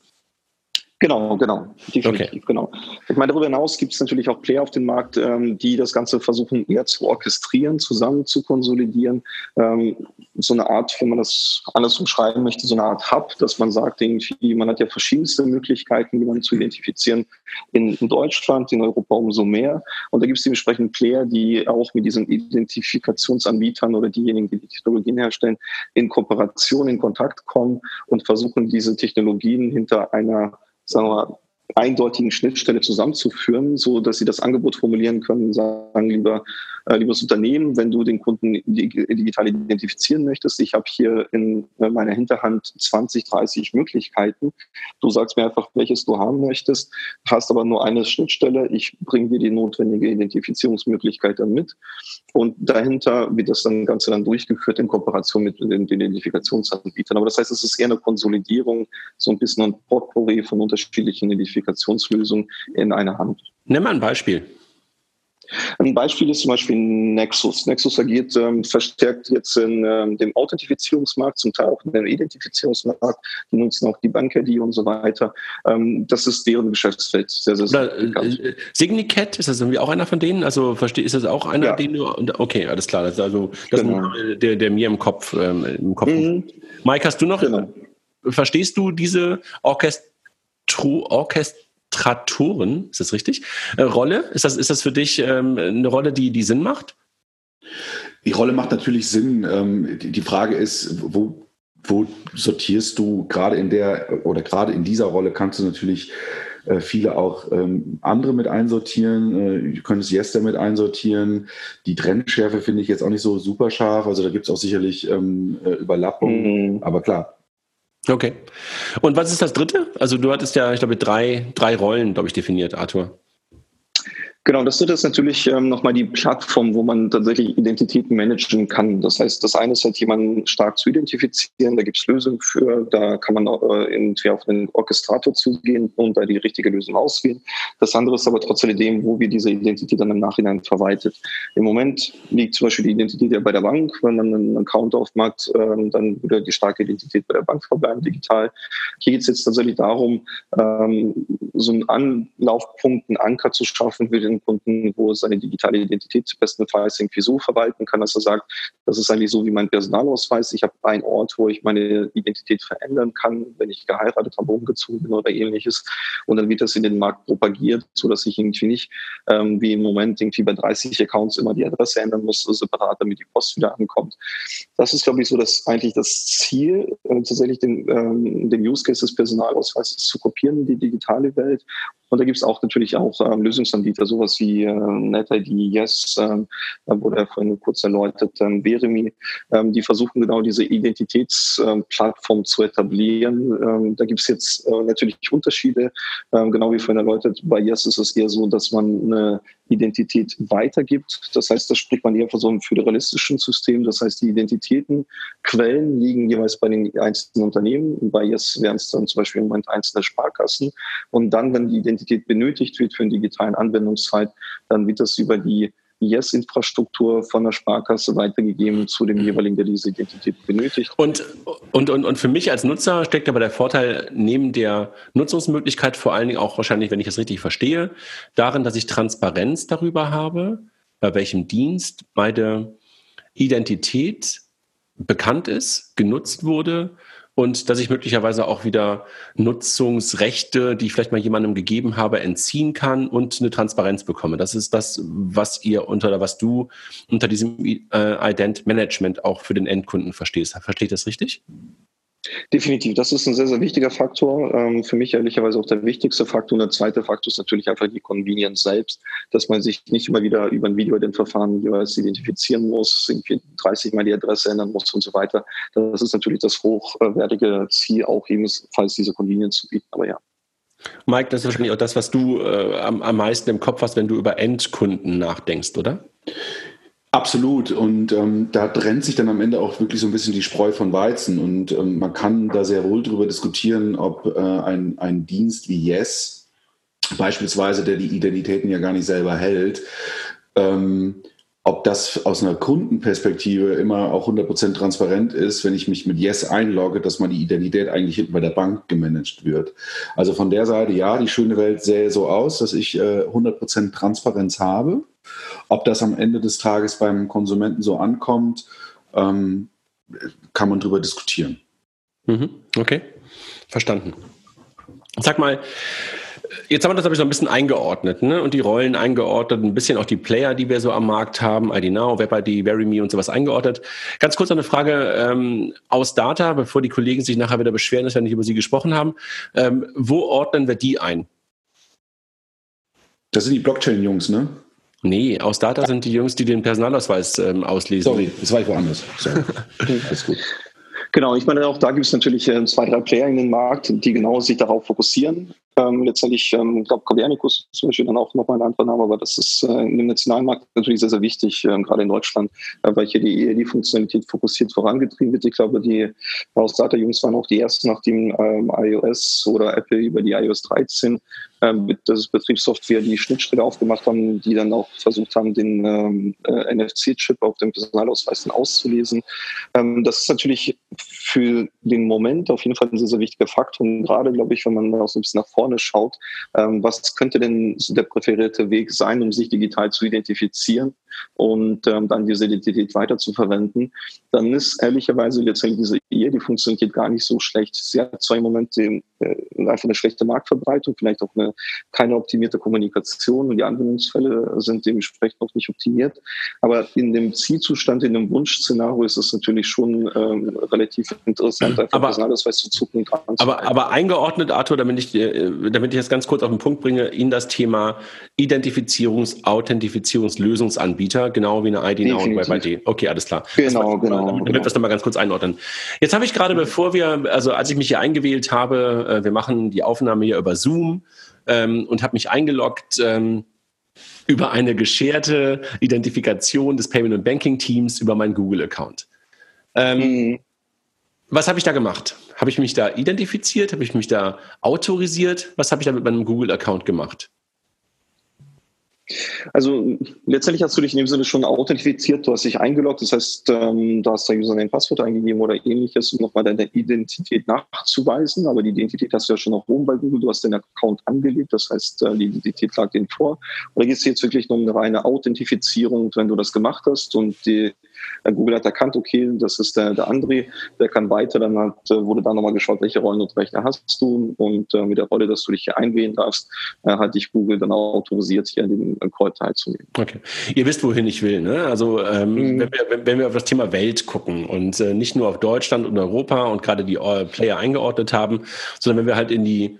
Genau, genau, definitiv, okay. genau. Ich meine, darüber hinaus gibt es natürlich auch Player auf dem Markt, ähm, die das Ganze versuchen eher zu orchestrieren, zusammen zu konsolidieren. Ähm, so eine Art, wenn man das anders umschreiben möchte, so eine Art Hub, dass man sagt, irgendwie, man hat ja verschiedenste Möglichkeiten, jemanden zu identifizieren in, in Deutschland, in Europa umso mehr. Und da gibt es dementsprechend Player, die auch mit diesen Identifikationsanbietern oder diejenigen, die die Technologien herstellen, in Kooperation, in Kontakt kommen und versuchen, diese Technologien hinter einer sagen wir mal, eindeutigen Schnittstelle zusammenzuführen, so dass sie das Angebot formulieren können, sagen, lieber liebes Unternehmen, wenn du den Kunden digital identifizieren möchtest, ich habe hier in äh, meiner Hinterhand 20, 30 Möglichkeiten. Du sagst mir einfach, welches du haben möchtest, hast aber nur eine Schnittstelle. Ich bringe dir die notwendige Identifizierungsmöglichkeit dann mit. Und dahinter wird das dann Ganze dann durchgeführt in Kooperation mit den Identifikationsanbietern. Aber das heißt, es ist eher eine Konsolidierung, so ein bisschen ein Portfolio von unterschiedlichen Identifikationslösungen in einer Hand. Nimm mal ein Beispiel. Ein Beispiel ist zum Beispiel Nexus. Nexus agiert ähm, verstärkt jetzt in ähm, dem Authentifizierungsmarkt, zum Teil auch in dem Identifizierungsmarkt. Die nutzen auch die Bank-ID und so weiter. Ähm, das ist deren Geschäftsfeld. Sehr, sehr, sehr Oder, äh, Signicat, ist das irgendwie auch einer von denen? Also verstehe, ist das auch einer, ja. den du. Okay, alles klar. Das ist also das genau. ist der, der mir im Kopf, ähm, im Kopf. Mhm. Mike, hast du noch? Genau. Verstehst du diese Orchestro, Orchest Illustratoren, ist das richtig? Äh, Rolle? Ist das, ist das für dich ähm, eine Rolle, die, die Sinn macht? Die Rolle macht natürlich Sinn. Ähm, die, die Frage ist, wo, wo sortierst du gerade in der oder gerade in dieser Rolle kannst du natürlich äh, viele auch ähm, andere mit einsortieren. Äh, du könntest Yester mit einsortieren. Die Trennschärfe finde ich jetzt auch nicht so super scharf. Also da gibt es auch sicherlich ähm, äh, Überlappungen. Mhm. Aber klar, Okay. Und was ist das dritte? Also du hattest ja, ich glaube, drei, drei Rollen, glaube ich, definiert, Arthur. Genau, das ist natürlich ähm, nochmal die Plattform, wo man tatsächlich Identitäten managen kann. Das heißt, das eine ist halt jemanden stark zu identifizieren, da gibt es Lösungen für, da kann man äh, irgendwie auf einen Orchestrator zugehen und da die richtige Lösung auswählen. Das andere ist aber trotz alledem, wo wir diese Identität dann im Nachhinein verwaltet. Im Moment liegt zum Beispiel die Identität ja bei der Bank. Wenn man einen Account aufmacht, äh, dann würde die starke Identität bei der Bank verbleiben, digital. Hier geht es jetzt tatsächlich darum, ähm, so einen Anlaufpunkt, einen Anker zu schaffen für den Kunden, wo seine digitale Identität bestenfalls irgendwie so verwalten kann, dass er sagt, das ist eigentlich so wie mein Personalausweis. Ich habe einen Ort, wo ich meine Identität verändern kann, wenn ich geheiratet habe, umgezogen bin oder ähnliches. Und dann wird das in den Markt propagiert, so dass ich irgendwie nicht ähm, wie im Moment irgendwie bei 30 Accounts immer die Adresse ändern muss, separat, damit die Post wieder ankommt. Das ist, glaube ich, so dass eigentlich das Ziel, äh, tatsächlich den, ähm, den Use Case des Personalausweises zu kopieren in die digitale Welt und da gibt es auch natürlich auch ähm, Lösungsanbieter, sowas wie äh, NetID, Yes, ähm, wurde ja vorhin kurz erläutert, ähm, Veremi, ähm, die versuchen genau diese Identitätsplattform zu etablieren. Ähm, da gibt es jetzt äh, natürlich Unterschiede, ähm, genau wie vorhin erläutert. Bei Yes ist es eher so, dass man eine Identität weitergibt. Das heißt, da spricht man eher von so einem föderalistischen System. Das heißt, die Identitätenquellen liegen jeweils bei den einzelnen Unternehmen. Bei Yes wären es dann zum Beispiel im Moment einzelne Sparkassen. Und dann, wenn die Identität benötigt wird für einen digitalen Anwendungsfall, dann wird das über die Yes-Infrastruktur von der Sparkasse weitergegeben zu dem jeweiligen, der diese Identität benötigt. Und, und, und, und für mich als Nutzer steckt aber der Vorteil neben der Nutzungsmöglichkeit vor allen Dingen auch wahrscheinlich, wenn ich es richtig verstehe, darin, dass ich Transparenz darüber habe, bei welchem Dienst meine Identität bekannt ist, genutzt wurde und dass ich möglicherweise auch wieder Nutzungsrechte, die ich vielleicht mal jemandem gegeben habe, entziehen kann und eine Transparenz bekomme. Das ist das, was ihr unter oder was du unter diesem äh, Ident Management auch für den Endkunden verstehst. Versteht ihr das richtig? Definitiv, das ist ein sehr, sehr wichtiger Faktor. Ähm, für mich ehrlicherweise auch der wichtigste Faktor. Und der zweite Faktor ist natürlich einfach die Convenience selbst, dass man sich nicht immer wieder über ein Video-Ident-Verfahren jeweils identifizieren muss, irgendwie 30 Mal die Adresse ändern muss und so weiter. Das ist natürlich das hochwertige Ziel, auch ebenfalls diese Convenience zu bieten. Aber ja. Mike, das ist wahrscheinlich auch das, was du äh, am, am meisten im Kopf hast, wenn du über Endkunden nachdenkst, oder? Absolut. Und ähm, da trennt sich dann am Ende auch wirklich so ein bisschen die Spreu von Weizen. Und ähm, man kann da sehr wohl darüber diskutieren, ob äh, ein, ein Dienst wie Yes, beispielsweise, der die Identitäten ja gar nicht selber hält, ähm, ob das aus einer Kundenperspektive immer auch 100% transparent ist, wenn ich mich mit Yes einlogge, dass man die Identität eigentlich hinten bei der Bank gemanagt wird. Also von der Seite, ja, die schöne Welt sähe so aus, dass ich äh, 100% Transparenz habe. Ob das am Ende des Tages beim Konsumenten so ankommt, ähm, kann man darüber diskutieren. Mhm. Okay, verstanden. Sag mal, Jetzt haben wir das habe ich so ein bisschen eingeordnet ne? und die Rollen eingeordnet, ein bisschen auch die Player, die wir so am Markt haben, ID Now, WebID, VeryMe und sowas eingeordnet. Ganz kurz eine Frage ähm, aus Data, bevor die Kollegen sich nachher wieder beschweren, dass wir nicht über sie gesprochen haben. Ähm, wo ordnen wir die ein? Das sind die Blockchain-Jungs, ne? Nee, aus Data sind die Jungs, die den Personalausweis ähm, auslesen. Sorry, das war ich woanders. Sorry. Alles gut. Genau, ich meine, auch da gibt es natürlich äh, zwei, drei Player in den Markt, die genau sich darauf fokussieren. Ähm, letztendlich, ähm, ich glaube, Copernicus zum Beispiel dann auch nochmal ein anderer Name, aber das ist äh, in dem nationalen Markt natürlich sehr, sehr wichtig, äh, gerade in Deutschland, äh, weil hier die ELD-Funktionalität fokussiert vorangetrieben wird. Ich glaube, die aus Data-Jungs waren auch die ersten, nachdem ähm, iOS oder Apple über die iOS 13 ähm, das ist Betriebssoftware, die Schnittstelle aufgemacht haben, die dann auch versucht haben, den ähm, äh, NFC-Chip auf dem Personalausweis auszulesen. Ähm, das ist natürlich für den Moment auf jeden Fall ein sehr, sehr wichtiger Faktor. Und gerade, glaube ich, wenn man auch so ein bisschen nach vorne schaut, ähm, was könnte denn der präferierte Weg sein, um sich digital zu identifizieren und ähm, dann diese Identität weiter zu verwenden, dann ist ehrlicherweise letztendlich diese Ehe, die funktioniert gar nicht so schlecht. Sie hat zwar im Moment den, äh, einfach eine schlechte Marktverbreitung, vielleicht auch eine keine optimierte Kommunikation und die Anwendungsfälle sind dementsprechend auch nicht optimiert. Aber in dem Zielzustand, in dem Wunschszenario ist es natürlich schon ähm, relativ interessant, einfach aber, Personalausweis zu Zukunft aber, aber eingeordnet, Arthur, damit ich, äh, damit ich das ganz kurz auf den Punkt bringe, Ihnen das Thema Identifizierungs-, Authentifizierungslösungsanbieter, genau wie eine ID Now und WebID. Okay, alles klar. Genau, genau. Damit genau. wir das nochmal ganz kurz einordnen. Jetzt habe ich gerade, bevor wir, also als ich mich hier eingewählt habe, äh, wir machen die Aufnahme hier über Zoom ähm, und habe mich eingeloggt ähm, über eine gescherte Identifikation des Payment und Banking Teams über meinen Google-Account. Ähm, mhm. Was habe ich da gemacht? Habe ich mich da identifiziert? Habe ich mich da autorisiert? Was habe ich da mit meinem Google-Account gemacht? Also letztendlich hast du dich in dem Sinne schon authentifiziert, du hast dich eingeloggt, das heißt, ähm, du hast dein Username, Passwort eingegeben oder ähnliches, um nochmal deine Identität nachzuweisen, aber die Identität hast du ja schon auf oben bei Google, du hast deinen Account angelegt, das heißt, äh, die Identität lag dir vor. Oder geht es jetzt wirklich nur um eine reine Authentifizierung, wenn du das gemacht hast und die Google hat erkannt, okay, das ist der, der André, der kann weiter. Dann hat, äh, wurde da nochmal geschaut, welche Rollen und Rechte hast du. Und äh, mit der Rolle, dass du dich hier einwählen darfst, äh, hat dich Google dann auch autorisiert, hier an den Call teilzunehmen. Okay. Ihr wisst, wohin ich will. Ne? Also ähm, mhm. wenn, wir, wenn wir auf das Thema Welt gucken und äh, nicht nur auf Deutschland und Europa und gerade die Player eingeordnet haben, sondern wenn wir halt in die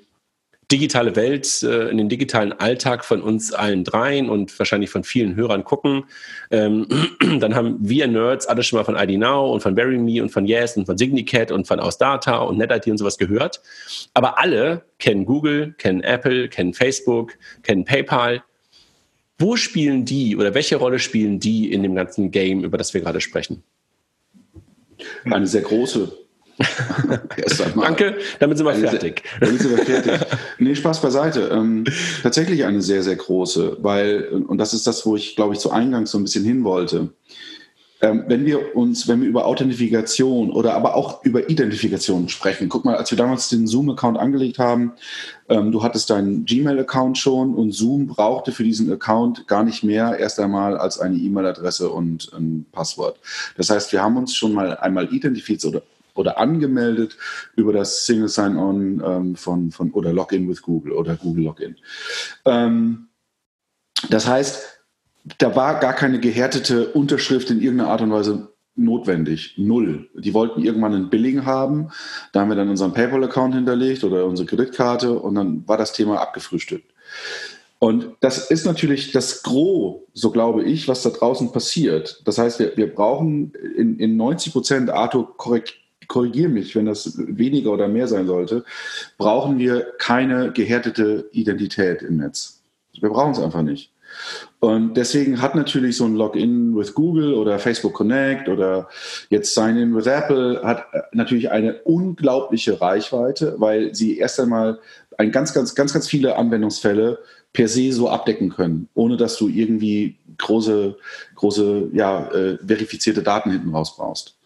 digitale Welt, äh, in den digitalen Alltag von uns allen dreien und wahrscheinlich von vielen Hörern gucken, ähm, dann haben wir Nerds alle schon mal von ID Now und von BuryMe und von Yes und von Signicat und von Ausdata und NetID und sowas gehört. Aber alle kennen Google, kennen Apple, kennen Facebook, kennen PayPal. Wo spielen die oder welche Rolle spielen die in dem ganzen Game, über das wir gerade sprechen? Eine sehr große. Danke, damit sind wir fertig. Sehr, damit sind wir fertig. Nee, Spaß beiseite. Ähm, tatsächlich eine sehr, sehr große, weil, und das ist das, wo ich, glaube ich, zu Eingangs so ein bisschen hin wollte. Ähm, wenn wir uns, wenn wir über Authentifikation oder aber auch über Identifikation sprechen, guck mal, als wir damals den Zoom-Account angelegt haben, ähm, du hattest deinen Gmail-Account schon und Zoom brauchte für diesen Account gar nicht mehr erst einmal als eine E-Mail-Adresse und ein Passwort. Das heißt, wir haben uns schon mal einmal identifiziert oder oder angemeldet über das Single Sign-On ähm, von, von oder Login with Google oder Google Login. Ähm, das heißt, da war gar keine gehärtete Unterschrift in irgendeiner Art und Weise notwendig. Null. Die wollten irgendwann ein Billing haben. Da haben wir dann unseren PayPal-Account hinterlegt oder unsere Kreditkarte und dann war das Thema abgefrühstückt. Und das ist natürlich das Gros, so glaube ich, was da draußen passiert. Das heißt, wir, wir brauchen in, in 90 Prozent, Arthur, korrekt, korrigiere mich, wenn das weniger oder mehr sein sollte, brauchen wir keine gehärtete Identität im Netz. Wir brauchen es einfach nicht. Und deswegen hat natürlich so ein Login with Google oder Facebook Connect oder jetzt Sign in with Apple hat äh, natürlich eine unglaubliche Reichweite, weil sie erst einmal ein ganz, ganz, ganz, ganz viele Anwendungsfälle per se so abdecken können, ohne dass du irgendwie große, große, ja, äh, verifizierte Daten hinten raus brauchst.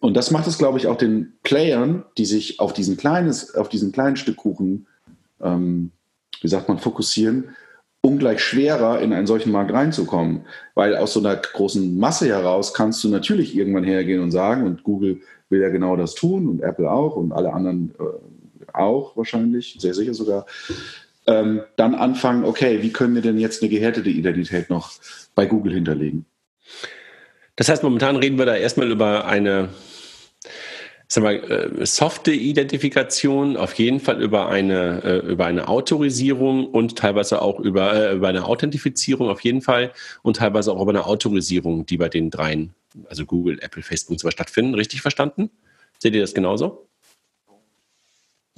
Und das macht es, glaube ich, auch den Playern, die sich auf diesen kleines, auf diesen kleinen Stück Kuchen, ähm, wie sagt man, fokussieren, ungleich schwerer, in einen solchen Markt reinzukommen. Weil aus so einer großen Masse heraus kannst du natürlich irgendwann hergehen und sagen, und Google will ja genau das tun und Apple auch und alle anderen äh, auch wahrscheinlich, sehr sicher sogar, ähm, dann anfangen, okay, wie können wir denn jetzt eine gehärtete Identität noch bei Google hinterlegen? Das heißt, momentan reden wir da erstmal über eine sag mal, äh, softe Identifikation, auf jeden Fall über eine, äh, über eine Autorisierung und teilweise auch über, äh, über eine Authentifizierung auf jeden Fall und teilweise auch über eine Autorisierung, die bei den dreien, also Google, Apple, Facebook und so stattfinden. Richtig verstanden? Seht ihr das genauso?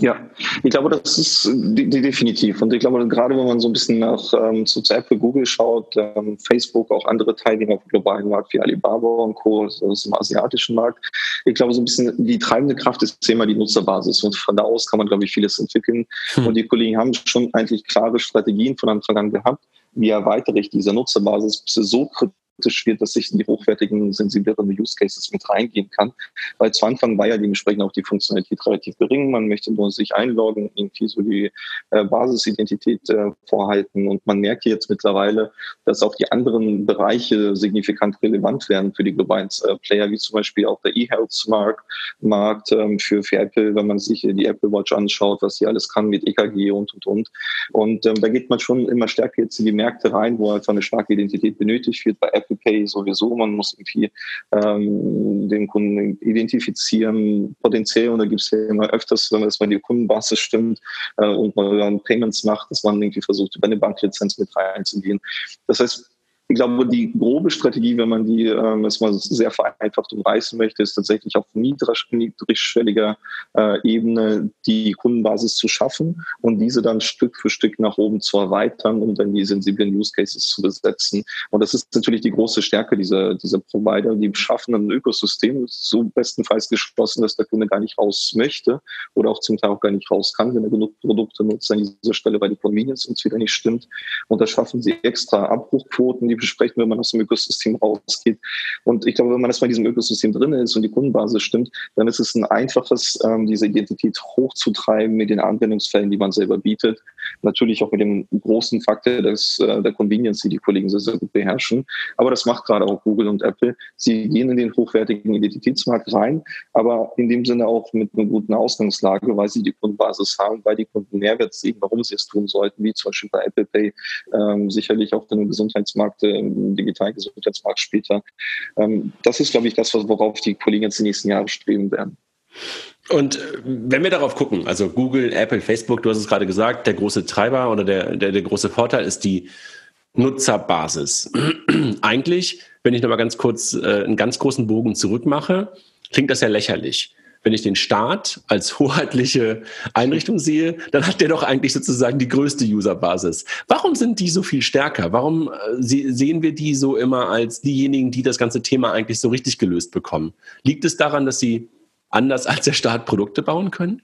Ja, ich glaube, das ist die, die definitiv. Und ich glaube, gerade wenn man so ein bisschen nach ähm, zu Apple, Google schaut, ähm, Facebook, auch andere Teilnehmer auf dem globalen Markt wie Alibaba und Co., also im asiatischen Markt, ich glaube, so ein bisschen die treibende Kraft ist immer die Nutzerbasis. Und von da aus kann man, glaube ich, vieles entwickeln. Hm. Und die Kollegen haben schon eigentlich klare Strategien von Anfang an gehabt. Wie erweitere ich diese Nutzerbasis, bis sie so kritisch wird, dass ich in die hochwertigen, sensibleren Use Cases mit reingehen kann. Weil zu Anfang war ja dementsprechend auch die Funktionalität relativ gering. Man möchte nur sich einloggen, irgendwie so die äh, Basisidentität äh, vorhalten. Und man merkt jetzt mittlerweile, dass auch die anderen Bereiche signifikant relevant werden für die globalen äh, Player, wie zum Beispiel auch der E-Health-Markt Markt, ähm, für, für Apple, wenn man sich die Apple Watch anschaut, was sie alles kann mit EKG und, und, und. Und ähm, da geht man schon immer stärker jetzt in die Märkte rein, wo einfach eine starke Identität benötigt wird. Bei Apple Apple Pay sowieso. Man muss irgendwie ähm, den Kunden identifizieren, potenziell. Und da gibt es ja immer öfters, wenn bei die Kundenbasis stimmt äh, und man dann Payments macht, dass man irgendwie versucht, über eine Banklizenz mit reinzugehen. Das heißt, ich glaube, die grobe Strategie, wenn man die ähm, mal sehr vereinfacht umreißen möchte, ist tatsächlich auf niedrigschwelliger äh, Ebene die Kundenbasis zu schaffen und diese dann Stück für Stück nach oben zu erweitern, um dann die sensiblen Use Cases zu besetzen. Und das ist natürlich die große Stärke dieser, dieser Provider. Die schaffen ein Ökosystem, so bestenfalls geschlossen, dass der Kunde gar nicht raus möchte oder auch zum Teil auch gar nicht raus kann, wenn er genug Produkte nutzt an dieser Stelle, weil die Convenience uns wieder nicht stimmt. Und da schaffen sie extra Abbruchquoten, die besprechen, wenn man aus dem Ökosystem rausgeht. Und ich glaube, wenn man erstmal in diesem Ökosystem drin ist und die Kundenbasis stimmt, dann ist es ein einfaches, ähm, diese Identität hochzutreiben mit den Anwendungsfällen, die man selber bietet. Natürlich auch mit dem großen Faktor des, äh, der Convenience, die die Kollegen sehr, sehr gut beherrschen. Aber das macht gerade auch Google und Apple. Sie gehen in den hochwertigen Identitätsmarkt rein, aber in dem Sinne auch mit einer guten Ausgangslage, weil sie die Kundenbasis haben, weil die Kunden Mehrwert sehen, warum sie es tun sollten, wie zum Beispiel bei Apple Pay, ähm, sicherlich auch den Gesundheitsmarkt im digitalen Gesundheitsmarkt später. Ähm, das ist, glaube ich, das, worauf die Kollegen jetzt die nächsten Jahre streben werden. Und äh, wenn wir darauf gucken, also Google, Apple, Facebook, du hast es gerade gesagt, der große Treiber oder der, der, der große Vorteil ist die Nutzerbasis. Eigentlich, wenn ich nochmal ganz kurz äh, einen ganz großen Bogen zurückmache, klingt das ja lächerlich wenn ich den Staat als hoheitliche Einrichtung sehe, dann hat der doch eigentlich sozusagen die größte Userbasis. Warum sind die so viel stärker? Warum äh, sehen wir die so immer als diejenigen, die das ganze Thema eigentlich so richtig gelöst bekommen? Liegt es daran, dass sie anders als der Staat Produkte bauen können?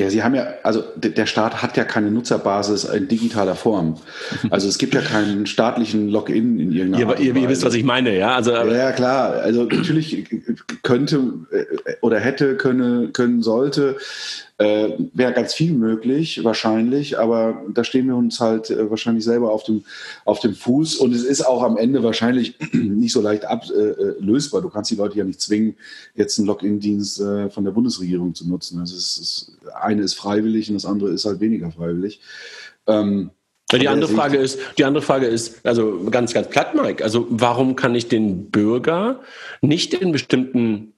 Ja, Sie haben ja, also der Staat hat ja keine Nutzerbasis in digitaler Form. Also es gibt ja keinen staatlichen Login in irgendeiner Art. Ihr, ihr wisst, was ich meine, ja? Also, ja, ja, klar. Also natürlich könnte äh, oder hätte, könne, können, sollte äh, Wäre ganz viel möglich, wahrscheinlich, aber da stehen wir uns halt äh, wahrscheinlich selber auf dem, auf dem Fuß und es ist auch am Ende wahrscheinlich nicht so leicht ablösbar. Äh, äh, du kannst die Leute ja nicht zwingen, jetzt einen Login-Dienst äh, von der Bundesregierung zu nutzen. Also es ist, eine ist freiwillig und das andere ist halt weniger freiwillig. Ähm, die andere Frage ist, die andere Frage ist, also ganz, ganz platt, Mike. Also warum kann ich den Bürger nicht in bestimmten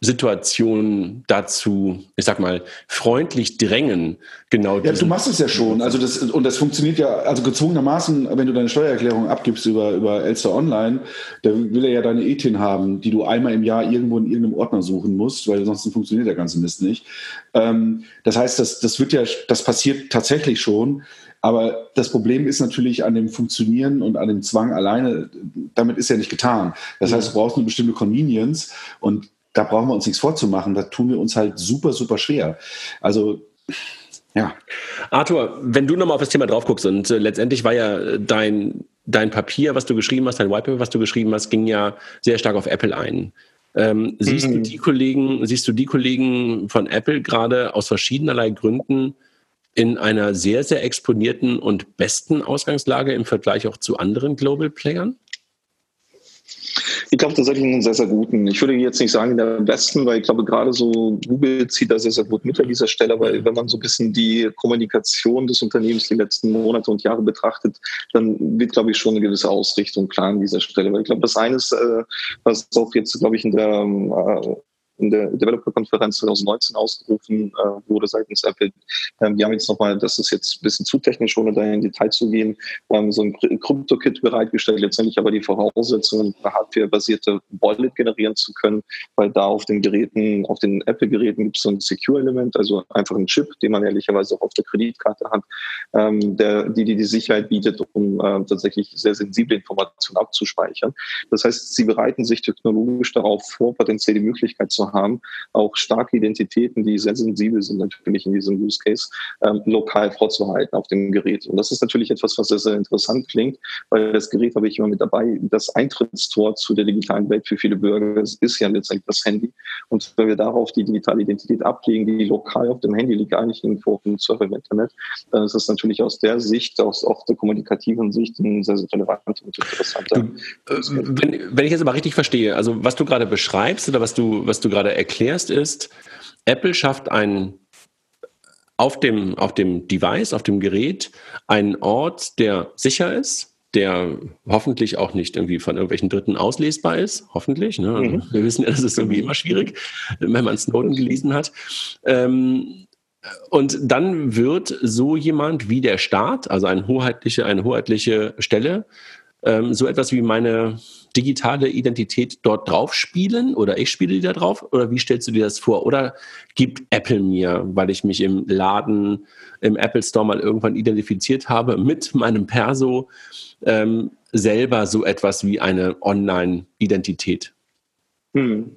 Situationen dazu, ich sag mal, freundlich drängen. Genau. Ja, du machst es ja schon. Also das, und das funktioniert ja, also gezwungenermaßen, wenn du deine Steuererklärung abgibst über, über Elster Online, da will er ja deine Ethin haben, die du einmal im Jahr irgendwo in irgendeinem Ordner suchen musst, weil sonst funktioniert der ganze Mist nicht. Ähm, das heißt, das, das wird ja, das passiert tatsächlich schon. Aber das Problem ist natürlich an dem Funktionieren und an dem Zwang alleine, damit ist ja nicht getan. Das heißt, du brauchst eine bestimmte Convenience und da brauchen wir uns nichts vorzumachen. Da tun wir uns halt super, super schwer. Also ja. Arthur, wenn du nochmal auf das Thema drauf guckst und äh, letztendlich war ja dein, dein Papier, was du geschrieben hast, dein Whitepaper, was du geschrieben hast, ging ja sehr stark auf Apple ein. Ähm, siehst mhm. du die Kollegen, siehst du die Kollegen von Apple gerade aus verschiedenerlei Gründen in einer sehr, sehr exponierten und besten Ausgangslage im Vergleich auch zu anderen Global Playern? Ich glaube tatsächlich einen sehr, sehr guten. Ich würde jetzt nicht sagen der besten, weil ich glaube gerade so Google zieht da sehr, sehr gut mit an dieser Stelle, weil wenn man so ein bisschen die Kommunikation des Unternehmens die letzten Monate und Jahre betrachtet, dann wird, glaube ich, schon eine gewisse Ausrichtung klar an dieser Stelle. Weil ich glaube, das eine ist, äh, was auch jetzt, glaube ich, in der äh, in der Developer-Konferenz 2019 ausgerufen äh, wurde seitens Apple. Ähm, wir haben jetzt nochmal, das ist jetzt ein bisschen zu technisch, ohne da in Detail zu gehen, ähm, so ein Krypto-Kit bereitgestellt, letztendlich aber die Voraussetzungen, eine Hardware-basierte Wallet generieren zu können, weil da auf den Geräten, auf den Apple-Geräten gibt es so ein Secure-Element, also einfach ein Chip, den man ehrlicherweise auch auf der Kreditkarte hat, ähm, der, die, die die Sicherheit bietet, um äh, tatsächlich sehr sensible Informationen abzuspeichern. Das heißt, sie bereiten sich technologisch darauf vor, potenziell die Möglichkeit zu haben, auch starke Identitäten, die sehr sensibel sind natürlich in diesem Use Case, ähm, lokal vorzuhalten auf dem Gerät. Und das ist natürlich etwas, was sehr, sehr interessant klingt, weil das Gerät habe ich immer mit dabei. Das Eintrittstor zu der digitalen Welt für viele Bürger ist ja letztendlich das Handy. Und wenn wir darauf die digitale Identität ablegen, die lokal auf dem Handy liegt, gar nicht irgendwo auf dem Server im Internet, dann ist das natürlich aus der Sicht, aus, aus der kommunikativen Sicht, ein sehr, sehr relevanter und interessanter. Du, äh, wenn, wenn ich jetzt aber richtig verstehe, also was du gerade beschreibst oder was du, was du gerade erklärst, ist, Apple schafft ein auf dem, auf dem Device, auf dem Gerät, einen Ort, der sicher ist, der hoffentlich auch nicht irgendwie von irgendwelchen Dritten auslesbar ist. Hoffentlich. Ne? Also mhm. Wir wissen ja, das ist irgendwie immer schwierig, wenn man Snowden gelesen hat. Ähm, und dann wird so jemand wie der Staat, also eine hoheitliche, eine hoheitliche Stelle, ähm, so etwas wie meine digitale Identität dort drauf spielen oder ich spiele die da drauf? Oder wie stellst du dir das vor? Oder gibt Apple mir, weil ich mich im Laden, im Apple Store mal irgendwann identifiziert habe, mit meinem Perso ähm, selber so etwas wie eine Online-Identität? Hm.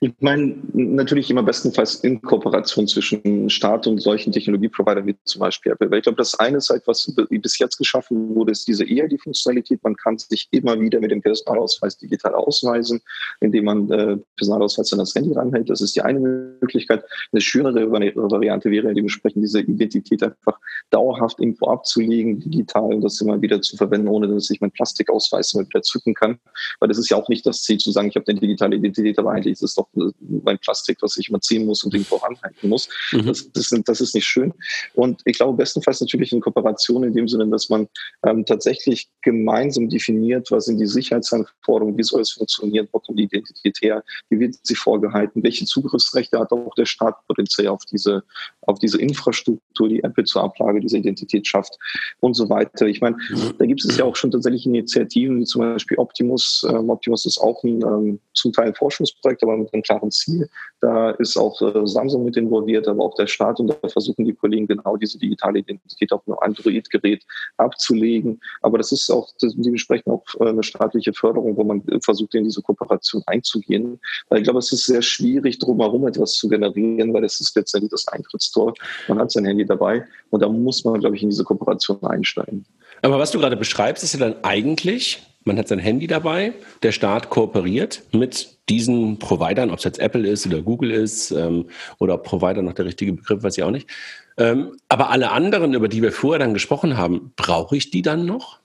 Ich meine, natürlich immer bestenfalls in Kooperation zwischen Staat und solchen Technologieprovidern wie zum Beispiel Apple. Weil ich glaube, das eine ist halt, was bis jetzt geschaffen wurde, ist diese EID-Funktionalität. Man kann sich immer wieder mit dem Personalausweis digital ausweisen, indem man äh, Personalausweis an das Handy ranhält. Das ist die eine Möglichkeit. Eine schönere Variante wäre dementsprechend diese Identität einfach dauerhaft irgendwo abzulegen, digital und das immer wieder zu verwenden, ohne dass ich meinen Plastikausweis immer wieder zücken kann. Weil das ist ja auch nicht das Ziel zu sagen, ich habe eine digitale Identität, aber eigentlich ist es doch mein Plastik, was ich immer ziehen muss und irgendwo anhalten muss. Mhm. Das, das, das, ist nicht schön. Und ich glaube, bestenfalls natürlich in Kooperation in dem Sinne, dass man ähm, tatsächlich gemeinsam definiert, was sind die Sicherheitsanforderungen, wie soll es funktionieren, wo kommt die Identität her, wie wird sie vorgehalten, welche Zugriffsrechte hat auch der Staat potenziell auf diese, auf diese Infrastruktur, die Apple zur Ablage dieser Identität schafft und so weiter. Ich meine, da gibt es ja auch schon tatsächlich Initiativen, wie zum Beispiel Optimus. Ähm, Optimus ist auch ein ähm, zum Teil Forschungsprojekt, aber mit einem klaren Ziel. Da ist auch äh, Samsung mit involviert, aber auch der Staat und da versuchen die Kollegen genau diese digitale Identität auf einem Android-Gerät abzulegen. Aber das ist auch dementsprechend auch äh, eine staatliche Förderung, wo man versucht, in diese Kooperation einzugehen. Weil ich glaube, es ist sehr schwierig, drumherum etwas zu generieren, weil es ist letztendlich das Eintrittstor. Man hat sein Handy dabei und da muss man, glaube ich, in diese Kooperation einsteigen. Aber was du gerade beschreibst, ist ja dann eigentlich, man hat sein Handy dabei, der Staat kooperiert mit diesen Providern, ob es jetzt Apple ist oder Google ist ähm, oder Provider noch der richtige Begriff, weiß ich auch nicht. Ähm, aber alle anderen, über die wir vorher dann gesprochen haben, brauche ich die dann noch?